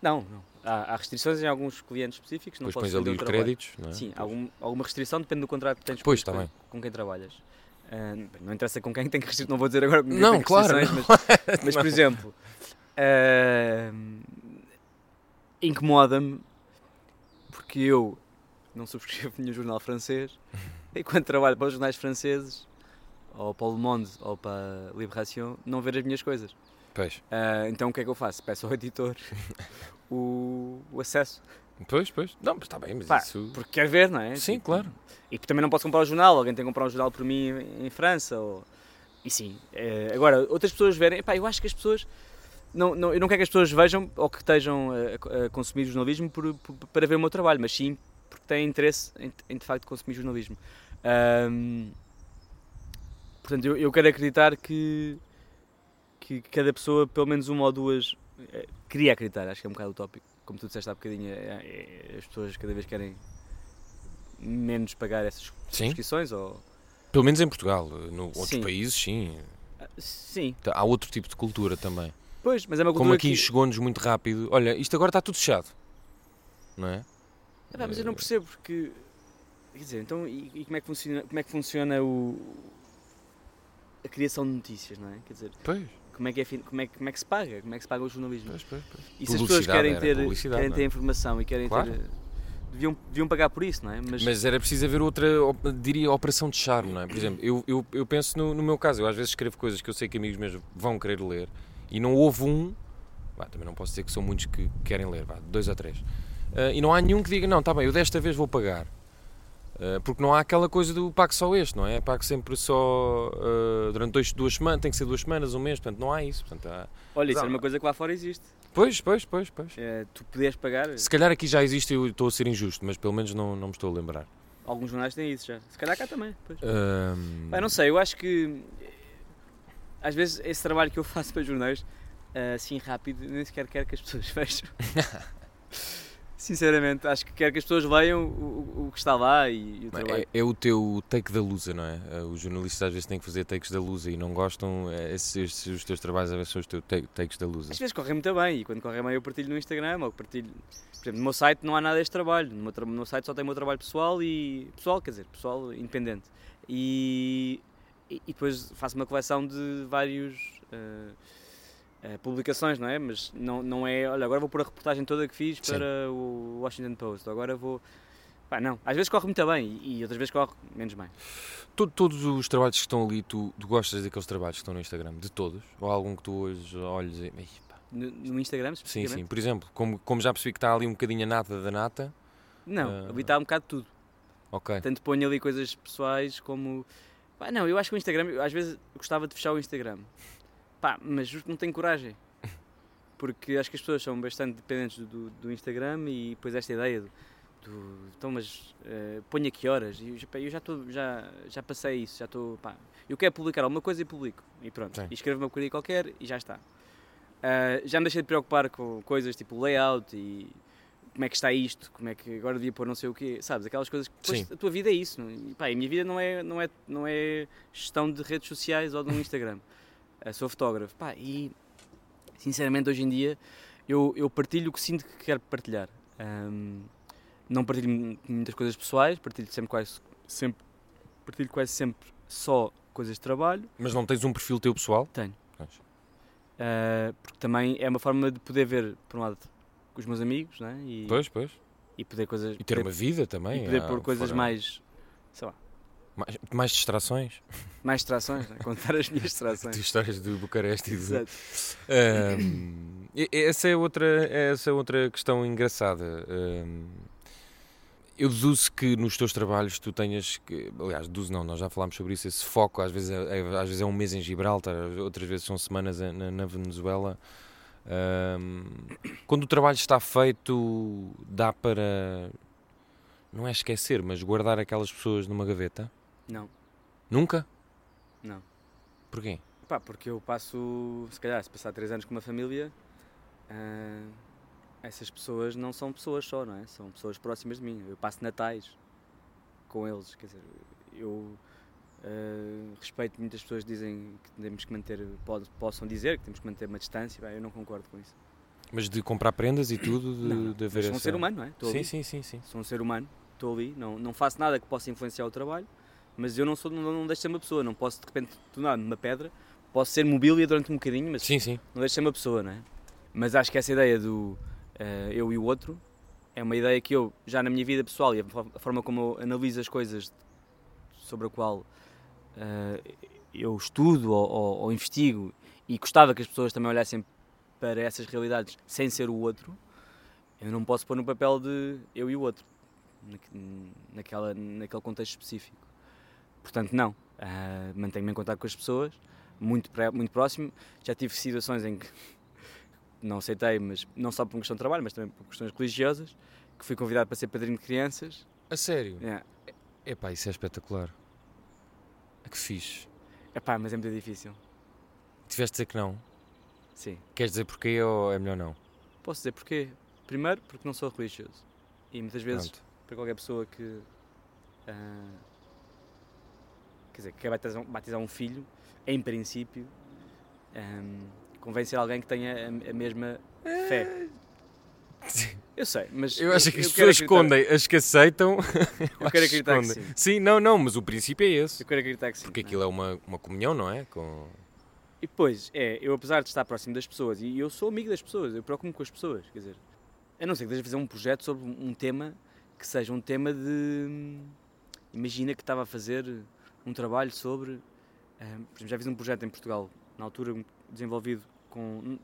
Não, não. Há, há, restrições em alguns clientes específicos. Não podes ali os créditos, não é? Sim, algum, alguma restrição depende do contrato que tens pois, com, também. com quem trabalhas. Uh, não interessa com quem tem que restrições, não vou dizer agora não, claro, não. mas, mas por exemplo, uh, incomoda-me porque eu não subscrevo nenhum jornal francês e quando trabalho para os jornais franceses ou para o Le Monde ou para Libération não ver as minhas coisas. Pois. Uh, então o que é que eu faço? Peço ao editor o, o acesso. Pois, pois. Não, mas está bem, mas Pá, isso... Porque quer ver, não é? Sim, tipo, claro. E também não posso comprar o jornal, alguém tem que comprar um jornal por mim em, França. Ou... E sim. É, agora, outras pessoas verem... Epá, eu acho que as pessoas... não, não, eu não quero que as pessoas vejam ou que estejam a, a consumir jornalismo por, por- para ver o meu trabalho, mas sim porque têm interesse em, em, de facto consumir jornalismo. Ahm, portanto, eu, eu quero acreditar que, que cada pessoa, pelo menos uma ou duas, eh, queria acreditar, acho que é um bocado utópico. Como tu disseste há bocadinho, é- é- as pessoas cada vez querem menos pagar essas Sim. subscrições ou. Pelo menos em Portugal. No outros Sim. países, sim. Ah, Sim, Há outro tipo de cultura também. pois, mas é uma cultura Como aqui que... chegou-nos muito rápido. Olha, isto agora está tudo fechado. Não é? É pá, mas eu não percebo porque. Quer dizer, então e, e como, é que funciona, como é que funciona o. a criação de notícias, não é? Quer dizer, Pois, como é que, é, como é, como é que se paga? Como é que se paga o jornalismo? pois, pois. pois. E se as pessoas querem ter, querem não é? ter informação e querem Claro. ter. Deviam, deviam pagar por isso, não é? Mas, Mas era preciso haver outra, diria, operação de charme, não é? Por exemplo, eu, eu, eu penso no, no meu caso, eu às vezes escrevo coisas que eu sei que amigos meus vão querer ler e não houve um, vá, também não posso dizer que são muitos que querem ler, vá, dois ou três, e não há nenhum que diga, não, está bem, eu desta vez vou pagar. Ah, porque não há aquela coisa do pago só este, não é? Pago sempre só ah, durante dois, duas semanas, tem que ser duas semanas, um mês, portanto não há isso. Portanto, há... olha, isso é uma coisa que lá fora existe. Pois, pois, pois, pois. É, tu poderes pagar. Se calhar aqui já existe e eu estou a ser injusto, mas pelo menos não, não me estou a lembrar. Alguns jornais têm isso já. Se calhar cá também. Pois. Pá, não sei, eu acho que às vezes esse trabalho que eu faço para jornais, ah, assim rápido, nem sequer quero que as pessoas vejam. Sinceramente, acho que quero que as pessoas leiam o, o- que está lá e, e o trabalho. É, é o teu take da lusa, não é? Eh, Os jornalistas às vezes têm que fazer takes da lusa e não gostam. eh, Esses, esses- os teus trabalhos às vezes são os teus ta- takes da lusa. Às vezes corre muito bem e quando corre bem eu partilho no Instagram ou partilho. Por exemplo, no meu site não há nada deste trabalho. No meu, tra- no meu site só tem o meu trabalho pessoal e. pessoal, quer dizer, pessoal independente. E, e e depois faço uma coleção de vários. ah, ah, publicações, não é? Mas não, não é. Olha, agora vou pôr a reportagem toda que fiz Sim. para o Washington Post. Agora vou. Pá, não. Às vezes corre muito bem e, outras vezes corre menos bem. To- Todos os trabalhos que estão ali, tu, tu gostas daqueles trabalhos que estão no Instagram? De todos? Ou algum que tu hoje olhes e. No, no Instagram, Sim, sim. Por exemplo, como, como já percebi que está ali um bocadinho a nata da nata, Não, Ah. ali está um bocado de tudo. ok. Tanto ponho ali coisas pessoais como. Pá, não, eu acho que o Instagram, às vezes gostava de fechar o Instagram. Pá, mas justo não tenho coragem. Porque acho que as pessoas são bastante dependentes do, do Instagram e depois esta ideia do. do- então, mas eh, ponho a que horas? E eu, já- pá, eu já, tô, já, já passei isso, já estou. Eu quero publicar alguma coisa e publico. E pronto. Sim. E escrevo uma porcaria qualquer e já está. Ah, já me deixei de preocupar com coisas tipo layout e como é que está isto, como é que agora devia pôr não sei o quê, sabes? Aquelas coisas que depois a tua vida é isso. não é? E, pá, a minha vida não é, não, é, não é gestão de redes sociais ou de um Instagram. Ah, sou fotógrafo. Pá, e sinceramente hoje em dia eu, eu partilho o que sinto que quero partilhar. Ahm, não partilho mu- muitas coisas pessoais, partilho sempre quase sempre partilho quase sempre só coisas de trabalho. Mas não tens um perfil teu pessoal? Tenho. Uh, porque também é uma forma de poder ver, por um lado, com os meus amigos, né? e, Pois, pois. e poder coisas E ter poder, uma vida também. e poder há- pôr coisas fora- mais, sei lá, mais. mais distrações. mais distrações, né? contar as minhas distrações. histórias de Bucareste e de, Exato. E- essa, é outra, essa é outra questão engraçada. Ahm, eu deduzo que nos teus trabalhos tu tenhas que. Aliás, deduzo não, nós já falámos sobre isso. Esse foco às vezes é, é- às vezes é um mês em Gibraltar, outras vezes são semanas em- na, na Venezuela. Ahm, quando o trabalho está feito, dá para. Não é esquecer, mas guardar aquelas pessoas numa gaveta? Não, Nunca? não. Porquê? Pá, porque eu passo, se calhar, se passar três anos com uma família, ah, essas pessoas não são pessoas só, não é? São pessoas próximas de mim. Eu passo natais com eles, quer dizer, eu ah, respeito muitas pessoas que dizem que temos que manter, pod- possam dizer que temos que manter uma distância, pá, eu não concordo com isso. Mas de comprar prendas e tudo, de, Não, não, de mas haver sou um essa- ser humano, não é? Estou Sim, ali, sim, sim, sim. sou um ser humano, estou ali, não, não faço nada que possa influenciar o trabalho, mas eu não sou, não, não deixo de ser uma pessoa, não posso de repente tornar numa pedra, posso ser mobília durante um bocadinho, mas Sim, sim. não deixa de ser uma pessoa, não é? Mas acho que essa ideia do eh, eu e o outro é uma ideia que eu, já na minha vida pessoal e a fo- a forma como eu analiso as coisas sobre a qual eh, eu estudo ou, ou- ou investigo e gostava que as pessoas também olhassem para essas realidades sem ser o outro, eu não posso pôr no papel de eu e o outro, naque- naquela, naquele contexto específico. Portanto, não. Ah, Mantenho-me em contato com as pessoas, muito, pré- muito próximo. Já tive situações em que não aceitei, mas não só por uma questão de trabalho, mas também por questões religiosas, que fui convidado para ser padrinho de crianças. A sério? É, Epá, isso é espetacular. Que fixe. Epá, mas é muito difícil. Tiveste de dizer que não? Sim. Queres dizer porquê ou é melhor não? Posso dizer porquê? Primeiro, porque não sou religioso. E muitas vezes, Pronto. para qualquer pessoa que. ah, quer dizer, que quer batizar um, batizar um filho, em princípio, convém ser alguém que tenha a, a mesma fé. Eu sei, mas. Eu acho que as quero pessoas escondem as que aceitam. Eu quero acreditar que sim. Sim, não, não, mas o princípio é esse. Eu quero acreditar que sim. Porque não é? aquilo é uma, uma comunhão, não é? Com... E depois, é, eu apesar de estar próximo das pessoas, e eu sou amigo das pessoas, eu preocupo-me com as pessoas, quer dizer, a não ser que esteja a fazer um projeto sobre um tema que seja um tema de. Imagina que estava a fazer um trabalho sobre. ah, por exemplo, já fiz um projeto em Portugal, na altura desenvolvido com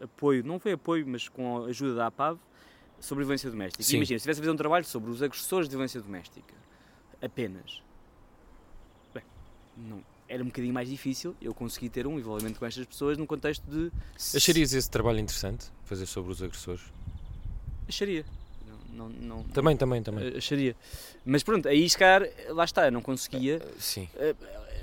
apoio, não foi apoio, mas com a ajuda da APAV, sobre violência doméstica. E Sim. imagina, se estivesse a fazer um trabalho sobre os agressores de violência doméstica, apenas. Bem, não, era um bocadinho mais difícil eu conseguir ter um envolvimento com estas pessoas num contexto de. Acharias esse trabalho interessante? Fazer sobre os agressores? Acharia. Não, não, Também, também, também. Acharia. Mas pronto, aí calhar, lá está, eu não conseguia Sim. eh,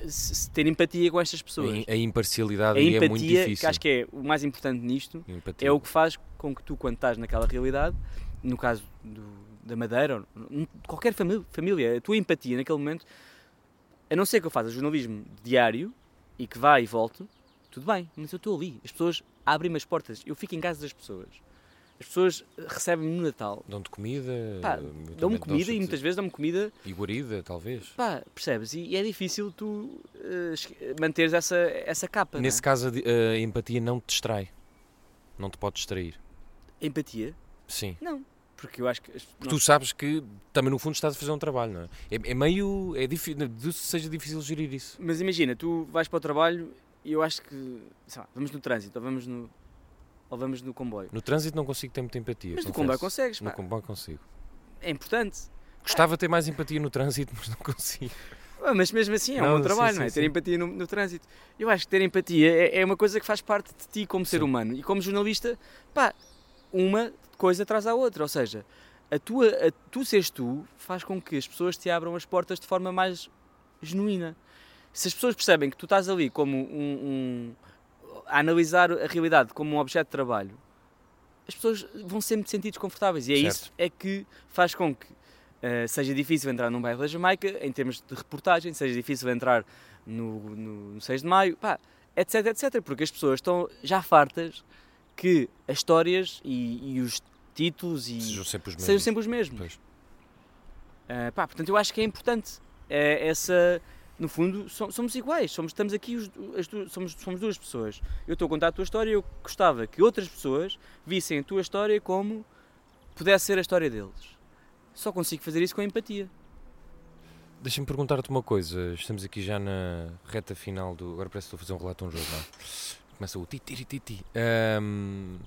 se- se ter empatia com estas pessoas. A imparcialidade A aí é muito empatia, difícil. que acho que é o mais importante nisto, Empatia. é o que faz com que tu, quando estás naquela realidade, no caso do- da Madeira, ou qualquer família, família, a tua empatia naquele momento, a não ser que eu faça jornalismo diário e que vá e volte, tudo bem, mas eu estou ali. As pessoas abrem-me as portas, eu fico em casa das pessoas. As pessoas recebem-me no Natal. Dão-te comida. Dão-me comida e muitas vezes dão-me comida E guarida, talvez. Pá, percebes? E, e é difícil tu esque- manteres essa, essa capa. Nesse não caso, a, empatia não te distrai. Não te pode distrair. é? Empatia? Sim. Não. Porque eu acho que. Porque tu sabes que também no fundo estás a fazer um trabalho, não é? É, é meio. É difícil. seja difícil gerir isso. Mas imagina, tu vais para o trabalho e eu acho que. Sei lá, vamos no trânsito ou vamos no. Ou vamos no comboio. No trânsito não consigo ter muita empatia. Mas no comboio consegues, No pá. comboio consigo. É importante. Gostava de ter mais empatia no trânsito, mas não consigo. Ah, Mas mesmo assim é Não, um bom trabalho, sim, não é? sim, Ter sim. empatia no, no trânsito. Eu acho que ter empatia é, é uma coisa que faz parte de ti como ser humano. E como jornalista, pá, uma coisa traz à outra. Ou seja, a tua, a, tu seres tu faz com que as pessoas te abram as portas de forma mais genuína. Se as pessoas percebem que tu estás ali como um, um- a analisar a realidade como um objeto de trabalho, as pessoas vão sempre se sentir desconfortáveis. E é Certo. isso é que faz com que eh, seja difícil entrar num bairro da Jamaica em termos de reportagem, seja difícil entrar no, no, no 6 de Maio, pá, etc, etc. Porque as pessoas estão já fartas que as histórias e, e os títulos e Sejam sempre os mesmos. sempre os mesmos. Ah, pá, portanto, eu acho que é importante é, essa. No fundo, so- somos iguais, somos, estamos aqui, os- as somos, somos duas pessoas. Eu estou a contar a tua história e eu gostava que outras pessoas vissem a tua história como pudesse ser a história deles. Só consigo fazer isso com empatia. Deixa-me perguntar-te uma coisa. Estamos aqui já na reta final do. Agora parece que estou a fazer um relato a um jogo, não? Começa o ti-ti-ti-ti. Ahm,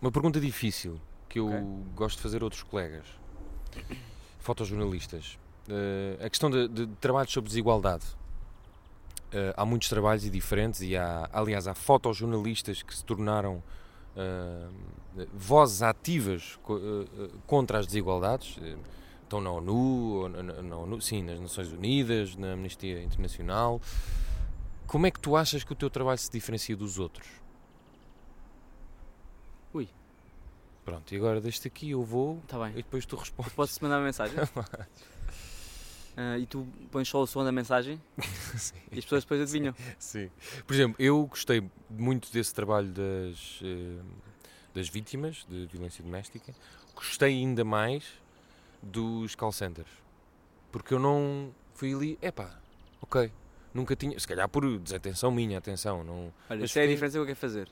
Uma pergunta difícil que eu Ok. gosto de fazer a outros colegas, fotojornalistas. Eh, a questão de, de trabalhos sobre desigualdade. Eh, há muitos trabalhos e diferentes, e há, aliás, há fotojornalistas que se tornaram ah, vozes ativas co- contra as desigualdades. Estão na ONU, na, na- na ONU, sim, nas Nações Unidas, na Amnistia Internacional. Como é que tu achas que o teu trabalho se diferencia dos outros? Ui. Pronto, e agora deste aqui eu vou bem. e depois tu respondes. Posso-te mandar uma mensagem? Ah, e tu pões só o som da mensagem Sim. e as pessoas depois adivinham. Sim. Por exemplo, eu gostei muito desse trabalho das, eh, das vítimas de violência doméstica. Gostei ainda mais dos call centers. Porque eu não fui ali, epá, ok, nunca tinha, se calhar por desatenção minha, atenção, não, Olha, isso é a diferença que eu quero fazer.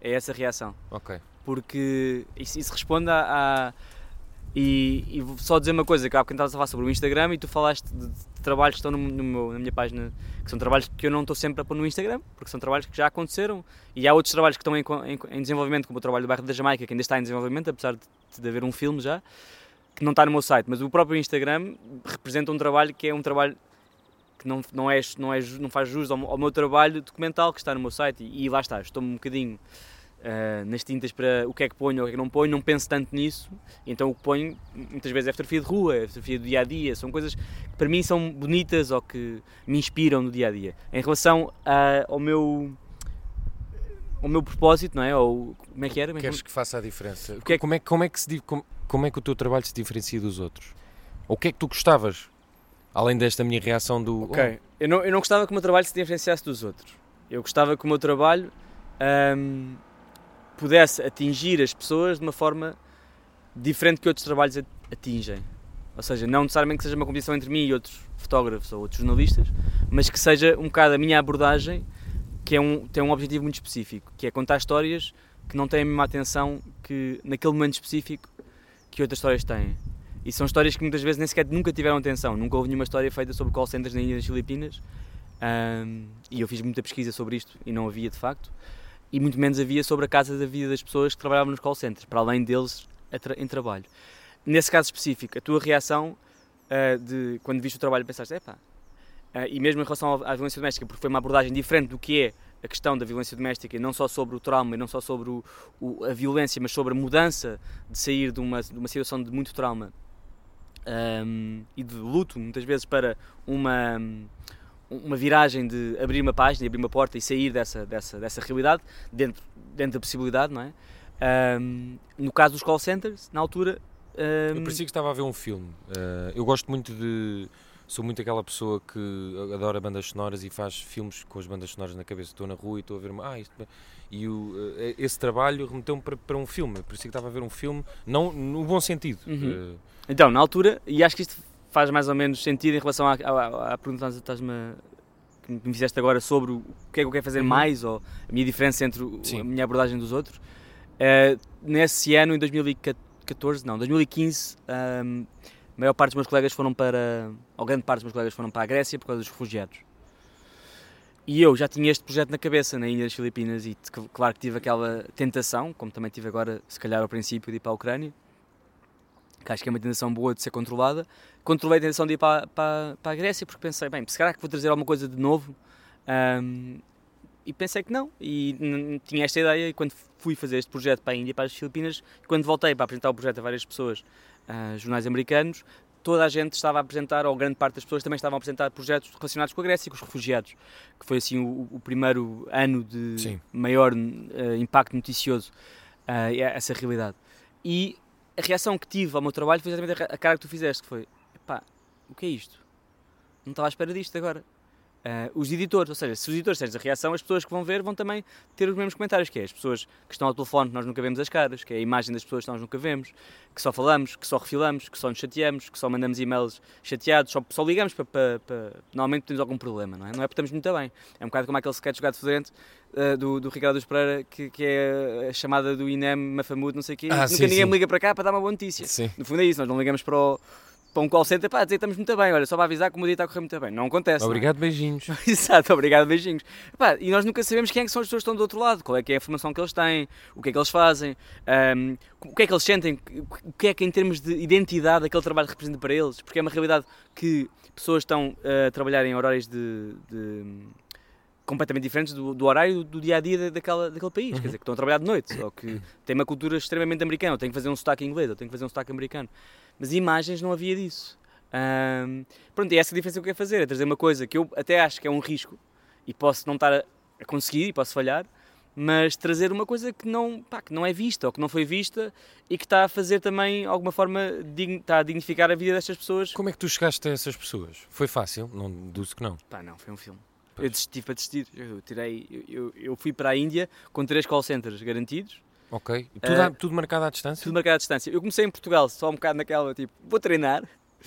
É essa reação. ok. porque isso, isso responde a- e, e só dizer uma coisa, que há bocadinho estavas a falar sobre o Instagram e tu falaste de, de trabalhos que estão no, no meu- na minha página, que são trabalhos que eu não estou sempre a pôr no Instagram, porque são trabalhos que já aconteceram, e há outros trabalhos que estão em, em, em desenvolvimento, como o trabalho do bairro da Jamaica, que ainda está em desenvolvimento, apesar de, de haver um filme já, que não está no meu site, mas o próprio Instagram representa um trabalho que é um trabalho que não, não, é, não, é, não faz jus ao, ao meu trabalho documental que está no meu site, e, e lá está, estou um bocadinho uh, nas tintas para o que é que ponho ou o que é que não ponho, não penso tanto nisso, então o que ponho muitas vezes é fotografia de rua, é fotografia do dia a dia, são coisas que para mim são bonitas ou que me inspiram no dia a dia. Em relação a, ao meu ao meu propósito, não é? Ou como é que era? É Queres que faça a diferença? que é que- Como, é, como, é que se, como, como é que o teu trabalho se diferencia dos outros? Ou o que é que tu gostavas? Além desta minha reação do. "Oh, Ok, eu não, eu não gostava que o meu trabalho se diferenciasse dos outros. Eu gostava que o meu trabalho ahm, pudesse atingir as pessoas de uma forma diferente que outros trabalhos atingem. Ou seja, não necessariamente que seja uma competição entre mim e outros fotógrafos ou outros jornalistas, mas que seja um bocado a minha abordagem, que é um, tem um objetivo muito específico, que é contar histórias que não têm a mesma atenção que naquele momento específico que outras histórias têm. E são histórias que muitas vezes nem sequer nunca tiveram atenção. Nunca houve nenhuma história feita sobre call centers na Ilha das Filipinas. Ahm, e eu fiz muita pesquisa sobre isto e não havia de facto. E muito menos havia sobre a casa da vida das pessoas que trabalhavam nos call centers, para além deles tra- em trabalho. Nesse caso específico, a tua reação ah, de quando viste o trabalho pensaste, epá, ah, e mesmo em relação à violência doméstica, porque foi uma abordagem diferente do que é a questão da violência doméstica, não só sobre o trauma, e não só sobre o- o- a violência, mas sobre a mudança de sair de uma, de uma situação de muito trauma um, e de luto, muitas vezes, para uma, uma viragem de abrir uma página, abrir uma porta e sair dessa, dessa, dessa realidade, dentro, dentro da possibilidade, não é? Um, no caso dos call centers, na altura. Eu um, parecia que estava a ver um filme. Eh, eu gosto muito de. Sou muito aquela pessoa que adora bandas sonoras e faz filmes com as bandas sonoras na cabeça. Estou na rua e estou a ver ah, isto. E o, eh, esse trabalho remeteu-me para, para um filme. Parecia que estava a ver um filme, não no bom sentido. Uhum. Eh, Então, na altura, e acho que isto faz mais ou menos sentido em relação à, à, à pergunta que estás-me a- que me fizeste agora sobre o que é que eu quero fazer Uhum. mais ou a minha diferença entre o- a minha abordagem dos outros. Eh, nesse ano, em 2014, não, 2015, ahm, a maior parte dos meus colegas foram para, ou grande parte dos meus colegas foram para a Grécia por causa dos refugiados. E eu já tinha este projeto na cabeça na Ilha das Filipinas e claro que tive aquela tentação, como também tive agora, se calhar ao princípio, de ir para a Ucrânia, que acho que é uma tentação boa de ser controlada. Controlei a tentação de ir para, para, para a Grécia porque pensei, bem, se calhar que vou trazer alguma coisa de novo. Ahm, e pensei que não. E tinha esta ideia. E quando fui fazer este projeto para a Índia, para as Filipinas, quando voltei para apresentar o projeto a várias pessoas, ah, jornais americanos, toda a gente estava a apresentar, ou grande parte das pessoas também estavam a apresentar projetos relacionados com a Grécia e com os refugiados, que foi assim o, o primeiro ano de Sim. maior ah, impacto noticioso a essa realidade. E a reação que tive ao meu trabalho foi exatamente a, cara que tu fizeste, que foi, epá, o que é isto? Não estava à espera disto agora. Ah, os editores, ou seja, se os editores têm a reação, as pessoas que vão ver vão também ter os mesmos comentários, que é as pessoas que estão ao telefone que nós nunca vemos as caras, que é a imagem das pessoas que nós nunca vemos, que só falamos, que só refilamos, que só nos chateamos, que só mandamos e-mails chateados, só, só ligamos para, para, para- Normalmente temos algum problema, não é? Não é porque estamos muito bem. É um bocado como aquele sketch jogado fedorento ah, do, do Ricardo Dos Pereira, que, que é a chamada do INEM, Mafamudo, não sei o quê. Ah, nunca sim, ninguém sim. me liga para cá para dar uma boa notícia. Sim. No fundo é isso, nós não ligamos para, o, para um call center para dizer estamos muito bem, olha, só para avisar que o meu dia está a correr muito bem. Não acontece. não é? Obrigado, beijinhos. Exato, obrigado, beijinhos. Epá, e nós nunca sabemos quem é que são as pessoas que estão do outro lado, qual é que é a informação que eles têm, o que é que eles fazem, ahm, o que é que eles sentem, o que é que em termos de identidade aquele trabalho representa para eles, porque é uma realidade que pessoas estão ah, a trabalhar em horários de, de- completamente diferentes do, do horário do dia a dia daquela, daquele país, quer dizer, que estão a trabalhar de noite, ou que têm uma cultura extremamente americana, ou têm que fazer um sotaque inglês, ou têm que fazer um sotaque americano. Mas imagens não havia disso. Ahm, pronto, e essa é a diferença que eu quero fazer, é trazer uma coisa que eu até acho que é um risco e posso não estar a, a conseguir e posso falhar, mas trazer uma coisa que não, pá, que não é vista ou que não foi vista e que está a fazer também, alguma forma, dign- está a dignificar a vida destas pessoas. Como é que tu chegaste a essas pessoas? Foi fácil? Não deduzo que não. Pá, não, foi um filme. Pois. Eu desisti para desistir. Eu, tirei, eu, eu, eu fui para a Índia com três call centers garantidos, Ok. E Tudo, à- tudo marcado à distância? tudo marcado à distância. Eu comecei em Portugal, só um bocado naquela, tipo, vou treinar.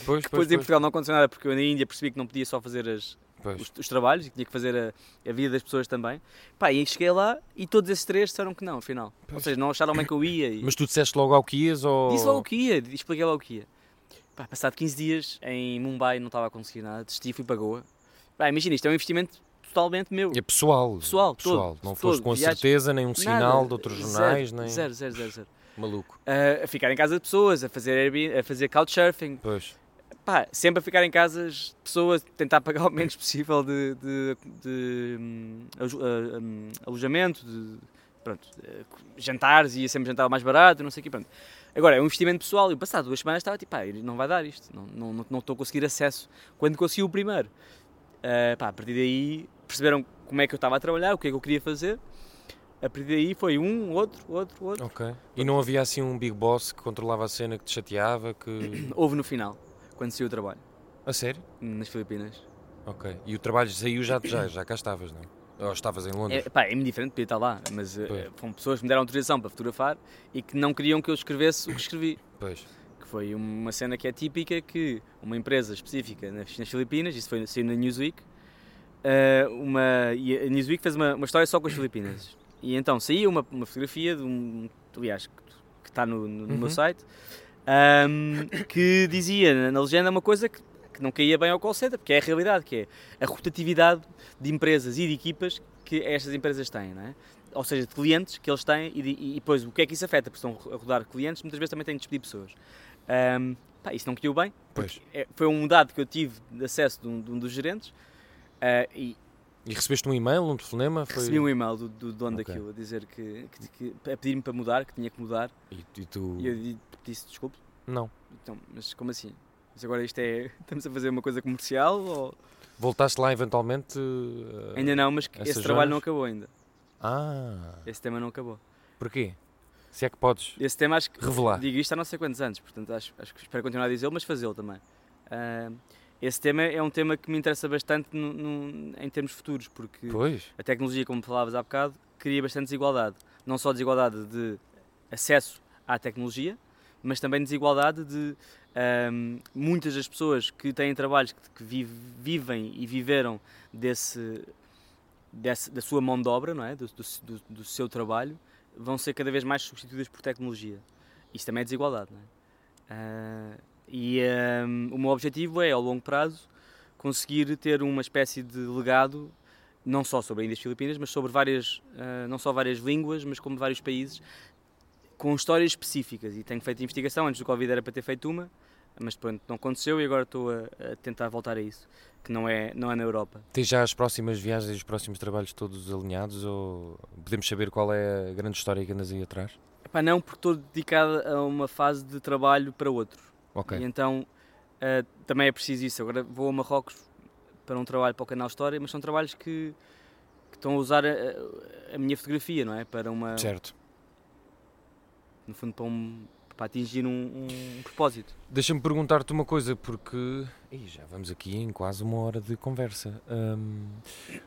Pois, Depois pois, em pois, Portugal não aconteceu nada porque eu na Índia percebi que não podia só fazer as, os, os trabalhos e tinha que fazer a, a vida das pessoas também. Pá, e cheguei lá e todos esses três disseram que não, afinal. Ou Pois. seja, não acharam bem que eu ia. E Mas tu disseste logo ao que ias ou... Disse logo o que ia, expliquei logo o que ia. Pá, passado 15 dias em Mumbai não estava a conseguir nada, desisti, fui para Goa. Pá, imagina, isto é um investimento totalmente meu. É pessoal. Pessoal, todo, pessoal. Não todo. foste com Viagens- certeza, nem um Nada. sinal de outros Zero, jornais, nem... Zero, zero, zero, zero. Maluco. Ah, a ficar em casa de pessoas, a fazer Airbnb, a fazer couchsurfing, Pois. pá, sempre a ficar em casas de pessoas, tentar pagar o menos possível de, de, de, aju- ah, hum, alojamento, de pronto, eh, jantares, ia sempre jantar mais barato, não sei o quê, pronto. Agora, é um investimento pessoal, e passado duas semanas estava tipo, pá, não vai dar isto, não, não, não, não estou a conseguir acesso. Quando consegui o primeiro, uh, pá, a partir daí perceberam como é que eu estava a trabalhar, o que é que eu queria fazer, a partir daí foi um, outro, outro, outro. Ok. E não havia assim um big boss que controlava a cena, que te chateava, que... Houve no final, quando saiu o trabalho. A sério? Nas Filipinas. Ok. E o trabalho saiu já, já, já cá estavas, não? Ou estavas em Londres? É, pá, é-me diferente, podia estar lá, mas uh, foram pessoas que me deram autorização para fotografar e que não queriam que eu escrevesse o que escrevi. Pois. Foi uma cena que é típica que uma empresa específica nas, nas Filipinas, isso foi saiu na Newsweek, uh, uma, e a Newsweek fez uma, uma história só com as Filipinas. E então saía uma, uma fotografia de um, aliás, que, está no, no, no uhum. meu site, um, que dizia na, legenda uma coisa que, que, não caía bem ao call center, porque é a realidade, que é a rotatividade de empresas e de equipas que estas empresas têm, não é? ou seja, de clientes que eles têm e, e, depois o que é que isso afeta, porque estão a rodar clientes, muitas vezes também têm de despedir pessoas. Um, pá, isso não caiu bem, é, foi um dado que eu tive de acesso de um, de um dos gerentes uh, e e recebeste um e-mail, um telefonema? Foi... Recebi um e-mail do, do dono okay. daquilo a dizer que, que, que a pedir-me para mudar, que tinha que mudar. E, e tu. E eu disse desculpe. Não. Então, mas como assim? Mas agora isto é. Estamos a fazer uma coisa comercial ou. Voltaste lá eventualmente? Uh, ainda não, mas esse trabalho não acabou ainda. Ah. Esse tema não acabou. Porquê? Se é que podes Esse tema acho que. Revelar. Digo isto há não sei quantos anos, portanto acho, acho que espero continuar a dizê-lo, mas fazê-lo também. Uh, esse tema é um tema que me interessa bastante no, no, em termos futuros, porque pois. a tecnologia, como falavas há bocado, cria bastante desigualdade. Não só desigualdade de acesso à tecnologia, mas também desigualdade de um, muitas das pessoas que têm trabalhos que, que vive, vivem e viveram desse, desse, da sua mão de obra, não é? do, do, do, seu trabalho, vão ser cada vez mais substituídas por tecnologia. Isso também é desigualdade. Não é? Uh, e um, o meu objetivo é, ao longo prazo, conseguir ter uma espécie de legado, não só sobre ainda as Filipinas, mas sobre várias, uh, não só várias línguas, mas como vários países, com histórias específicas. E tenho feito investigação, antes do Covid era para ter feito uma, mas pronto, não aconteceu e agora estou a, a, tentar voltar a isso, que não é, não é na Europa. Tens já as próximas viagens e os próximos trabalhos todos alinhados ou podemos saber qual é a grande história que andas aí atrás? Epá, não, porque estou dedicado a uma fase de trabalho para outro. Okay. E então uh, também é preciso isso. Agora vou a Marrocos para um trabalho para o canal História, mas são trabalhos que, que estão a usar a, a, minha fotografia, não é? Para uma. Certo. No fundo, para, um, para atingir um, um propósito. Deixa-me perguntar-te uma coisa, porque Ih, já vamos aqui em quase uma hora de conversa. Hum,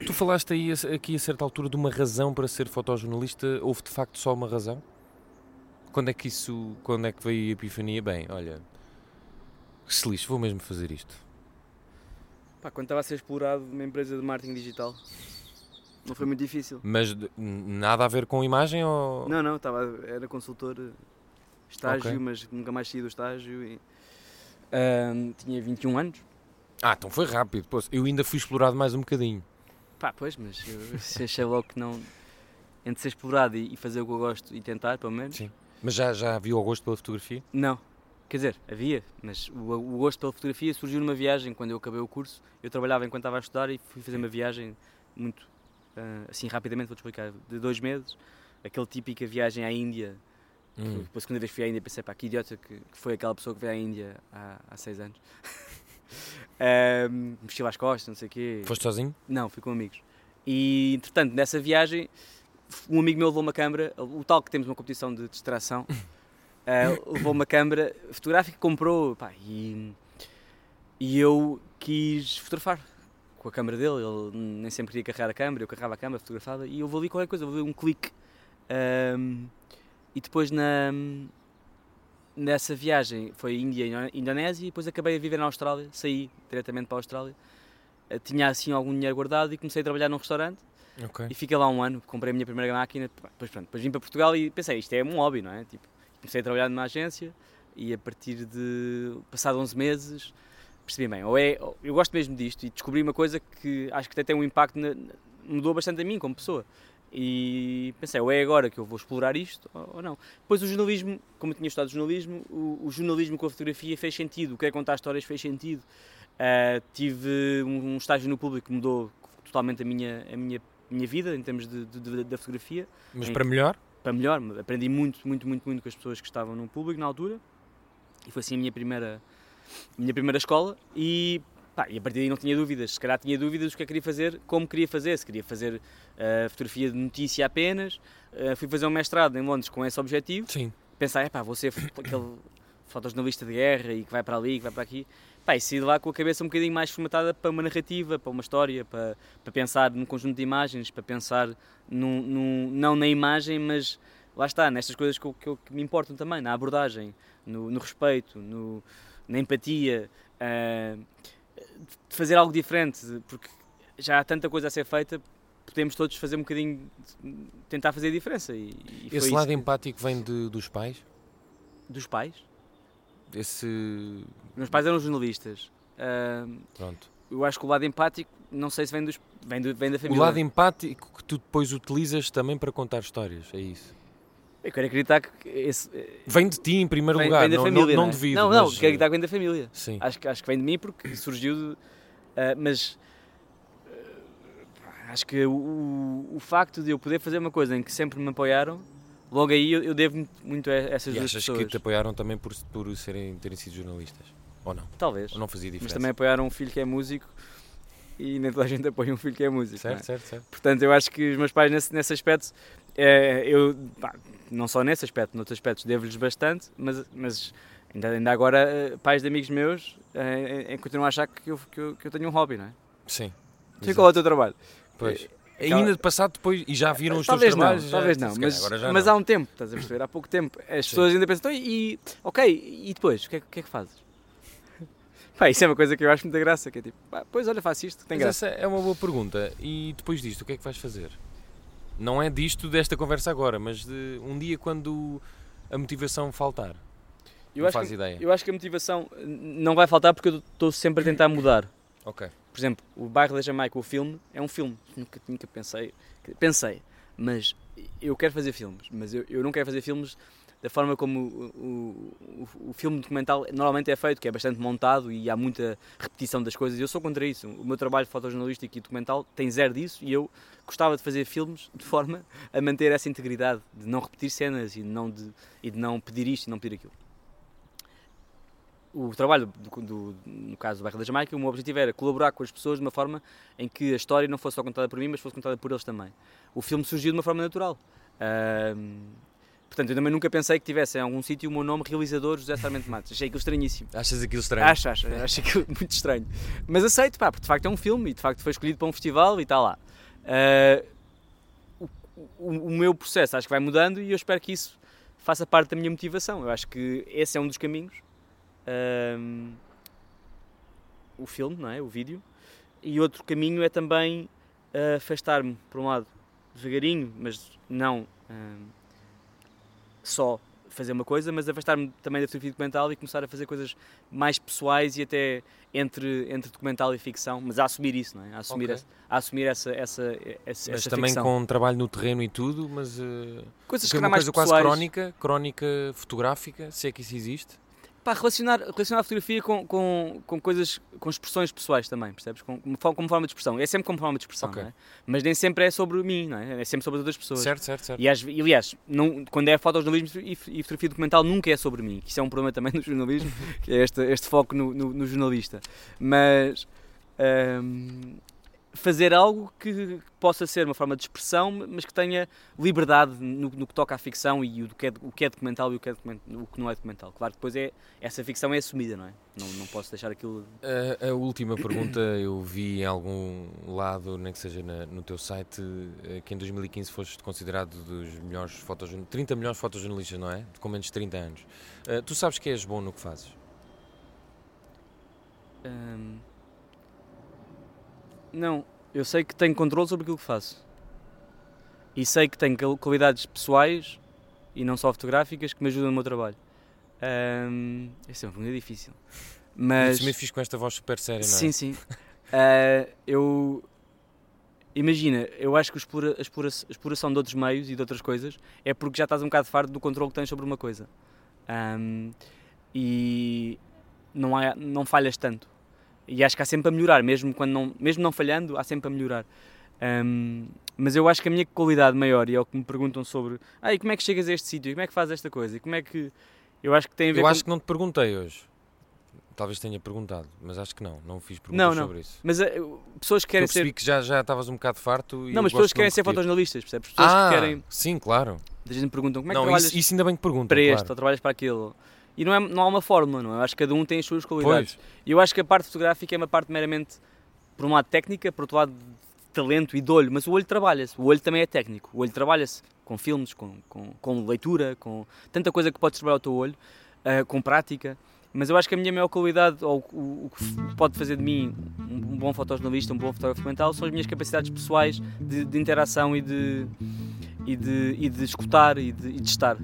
tu falaste aí aqui a certa altura de uma razão para ser fotojornalista. Houve de facto só uma razão? Quando é que isso, quando é que veio a epifania? Bem, olha, se lixo, vou mesmo fazer isto. Pá, quando estava a ser explorado numa empresa de marketing digital, não foi muito difícil. Mas nada a ver com imagem ou. Não, não, estava, era consultor estágio, okay. mas nunca mais saí do estágio e uh, tinha 21 anos. Ah, então foi rápido. Pois, eu ainda fui explorado mais um bocadinho. Pá, pois, mas eu achei logo que não. Entre ser explorado e fazer o que eu gosto e tentar, pelo menos. Sim. Mas já, já viu o gosto pela fotografia? Não, Quer dizer, havia, mas o, o gosto pela fotografia surgiu numa viagem quando eu acabei o curso. Eu trabalhava enquanto estava a estudar e fui fazer uma viagem muito, uh, assim, rapidamente, vou-te explicar, de dois meses. Aquela típica viagem à Índia. Hum. Pela segunda vez que fui à Índia pensei, pá, que idiota que, que foi aquela pessoa que veio à Índia há, há seis anos. uh, mochila às costas, não sei o quê. Foste sozinho? Não, fui com amigos. E, entretanto, nessa viagem, um amigo meu levou uma câmera, o tal que temos uma competição de distração. uh, levou uma câmera fotográfica comprou pá, e, e eu quis fotografar com a câmera dele. Ele nem sempre queria carregar a câmera, eu carregava a câmera, fotografava e eu vou ali qualquer coisa, vou ver um clique. Um, e depois na, nessa viagem foi Índia e Indonésia e depois acabei a viver na Austrália, saí diretamente para a Austrália. Uh, tinha assim algum dinheiro guardado e comecei a trabalhar num restaurante. Okay. E fiquei lá um ano, comprei a minha primeira máquina, depois, pronto, depois vim para Portugal e pensei, isto é um hobby, não é? Tipo, comecei a trabalhar numa agência e a partir de passado 11 meses percebi bem, ou é, eu gosto mesmo disto e descobri uma coisa que acho que até tem um impacto, na, mudou bastante a mim como pessoa. E pensei, ou é agora que eu vou explorar isto ou não. Depois o jornalismo, como eu tinha estudado jornalismo, o, o jornalismo com a fotografia fez sentido, o que é contar histórias fez sentido. Uh, tive um, um, estágio no público que mudou totalmente a minha, a minha minha vida em termos de, de- de- da fotografia Mas Em- para melhor? para melhor. Aprendi muito, muito, muito, muito com as pessoas que estavam no público na altura e foi assim a minha primeira, a minha primeira escola e, pá, e a partir daí não tinha dúvidas. Se calhar tinha dúvidas do que é que queria fazer, como queria fazer. Se queria fazer eh, fotografia de notícia apenas. Eh, fui fazer um mestrado em Londres com esse objetivo. Sim. Pensar, é pá, vou ser aquele fotojornalista de guerra e que vai para ali, que vai para aqui. Pá, e saí de lá com a cabeça um bocadinho mais formatada para uma narrativa, para uma história, para, para pensar num conjunto de imagens, para pensar num, num- não na imagem, mas lá está, nestas coisas que, eu- que eu- que me importam também, na abordagem, no, no respeito, no- na empatia, ah, de fazer algo diferente, porque já há tanta coisa a ser feita, podemos todos fazer um bocadinho, tentar fazer a diferença. E, e Esse lado que- empático vem de- dos pais? dos pais. Esse. Meus pais eram jornalistas. Ah, Pronto. eu acho que o lado empático, não sei se vem, dos, vem, do- vem da O família. lado empático que tu depois utilizas também para contar histórias, é isso. Eu quero acreditar que esse, eh, Vem de ti em primeiro vem, lugar, vem não, família. não, não, não é? devido. Não, não, mas, quero acreditar que vem da família. Sim. Acho, que- acho que vem de mim porque surgiu. de- ah, mas ah, acho que o, o facto de eu poder fazer uma coisa em que sempre me apoiaram, logo aí eu, eu devo muito- a essas E duas achas pessoas. que te apoiaram também por, por serem, terem sido jornalistas? Ou não? Talvez. Ou não fazia Mas diferença? também apoiaram um filho que é músico e nem toda a gente apoia um filho que é músico. não é? Certo, certo, certo. Portanto, eu acho que os meus pais, nesse, nesse aspecto, eh, eu, pá, não só nesse aspecto, noutros aspectos, devo-lhes bastante, mas, mas ainda, ainda agora, eh, pais de amigos meus eh, eh, continuam a achar que eu, que, eu, que eu tenho um hobby, não é? Sim. Exato. qual é o teu trabalho? Pois. aquela- Ainda passado depois, e já viram os teus talvez trabalhos? não, já- talvez não, se calhar mas, já mas não. há um tempo, estás a perceber? Há pouco tempo. As pessoas ainda pensam, então, e, ok, e depois? O que é, que, é que fazes? Pá, isso é uma coisa que eu acho muita graça, que é tipo, pá, pois olha, faço isto, tem Mas graça. essa é uma boa pergunta. E depois disto, o que é que vais fazer? Não é disto, desta conversa agora, mas de um dia quando a motivação faltar. Eu não acho, faz que, ideia. eu acho que a motivação não vai faltar porque eu estou sempre a tentar mudar. Ok. Por exemplo, o Bairro da Jamaica, o filme, é um filme. Nunca, nunca pensei. Pensei, mas eu quero fazer filmes, mas eu, eu não quero fazer filmes da forma como o, o, o, filme documental normalmente é feito, que é bastante montado e há muita repetição das coisas. Eu sou contra isso. O meu trabalho fotojornalístico e documental tem zero disso e eu gostava de fazer filmes de forma a manter essa integridade, de não repetir cenas e não, de, e de não pedir isto e não pedir aquilo o trabalho, do, do- no caso do Bairro da Jamaica, o meu objetivo era colaborar com as pessoas de uma forma em que a história não fosse só contada por mim, mas fosse contada por eles também. O filme surgiu de uma forma natural. Ahm, portanto, eu também nunca pensei que tivesse em algum sítio o meu nome realizador José Sarmento Matos. Achei aquilo estranhíssimo. Achas aquilo estranho? Acho, acho, acho aquilo muito estranho. Mas aceito, pá, porque de facto é um filme e de facto foi escolhido para um festival e está lá. Ah, o, o- meu processo acho que vai mudando e eu espero que isso faça parte da minha motivação. Eu acho que esse é um dos caminhos. Ahm, o filme, não é? O vídeo. E outro caminho é também ah, afastar-me, por um lado, devagarinho, mas não só fazer uma coisa, mas afastar-me também da fotografia documental e começar a fazer coisas mais pessoais e até entre, entre documental e ficção, mas a assumir isso, não é? A assumir, Ok. essa, a assumir essa, essa, essa, Mas essa também ficção. com trabalho no terreno e tudo, mas eh, coisas que é uma mais coisa quase pessoais. crónica, crónica fotográfica, se é que isso existe. Pá, relacionar, relacionar a fotografia com, com, com coisas, com expressões pessoais também, percebes? Com, como, fo- como forma de expressão. É sempre como forma de expressão, Ok. não é? Mas nem sempre é sobre mim, não é? É sempre sobre outras pessoas. Certo, certo, certo. E, às, e, aliás, não, quando é fotojornalismo e, e fotografia documental nunca é sobre mim, que isso é um problema também no jornalismo, que é este, este foco no, no- no jornalista. Mas hum, fazer algo que possa ser uma forma de expressão, mas que tenha liberdade no, no que toca à ficção e o que é, o que é documental e o que, é o que não é documental. Claro que depois é, essa ficção é assumida, não é? Não, não posso deixar aquilo... A, a última pergunta eu vi em algum lado, nem que seja na- no teu site, eh, que em 2015 foste considerado dos melhores fotojornalistas, 30 melhores fotojornalistas, não é? Com menos de 30 anos. Eh, tu sabes que és bom no que fazes? hum, não, eu sei que tenho controle sobre aquilo que faço. E sei que tenho qual- qualidades pessoais e não só fotográficas que me ajudam no meu trabalho. Hum, essa é uma pergunta difícil. Mas. Isso me fiz com esta voz super séria, não é? Sim, sim. Ah, eu. Imagina, eu acho que a, explora- a exploração de outros meios e de outras coisas é porque já estás um bocado farto do controle que tens sobre uma coisa. Ahm, e não, há, não falhas tanto. E acho que há sempre a melhorar, mesmo, quando não, mesmo não falhando, há sempre a melhorar. Um, mas eu acho que a minha qualidade maior, e é o que me perguntam sobre ah, e como é que chegas a este sítio, e como é que fazes esta coisa, e como é que. Eu acho que tem a ver Eu com... acho que não te perguntei hoje. Talvez tenha perguntado, mas acho que não. Não fiz perguntas Não, não. sobre isso. Mas eh, pessoas que Eu querem percebi ser. que já, já estavas um bocado farto e Não, mas eu pessoas que querem ser fotojornalistas, percebes? Pessoas ah, que querem. sim, claro. A gente me perguntam como é que não, trabalhas isso, isso ainda bem que perguntam, para este claro. ou trabalhas para aquilo. E não, é, não há uma fórmula, não é? Eu acho que cada um tem as suas qualidades. E eu acho que a parte fotográfica é uma parte meramente, por um lado, técnica, por outro lado, de talento e de olho. Mas o olho trabalha-se. O olho também é técnico. O olho trabalha-se com filmes, com, com, com leitura, com tanta coisa que podes trabalhar o teu olho, ah, com prática. Mas eu acho que a minha maior qualidade, ou o, o que pode fazer de mim um, um bom fotojornalista, um bom fotógrafo documental, são as minhas capacidades pessoais de, de interação e de, e, de, e de escutar e de, e de estar.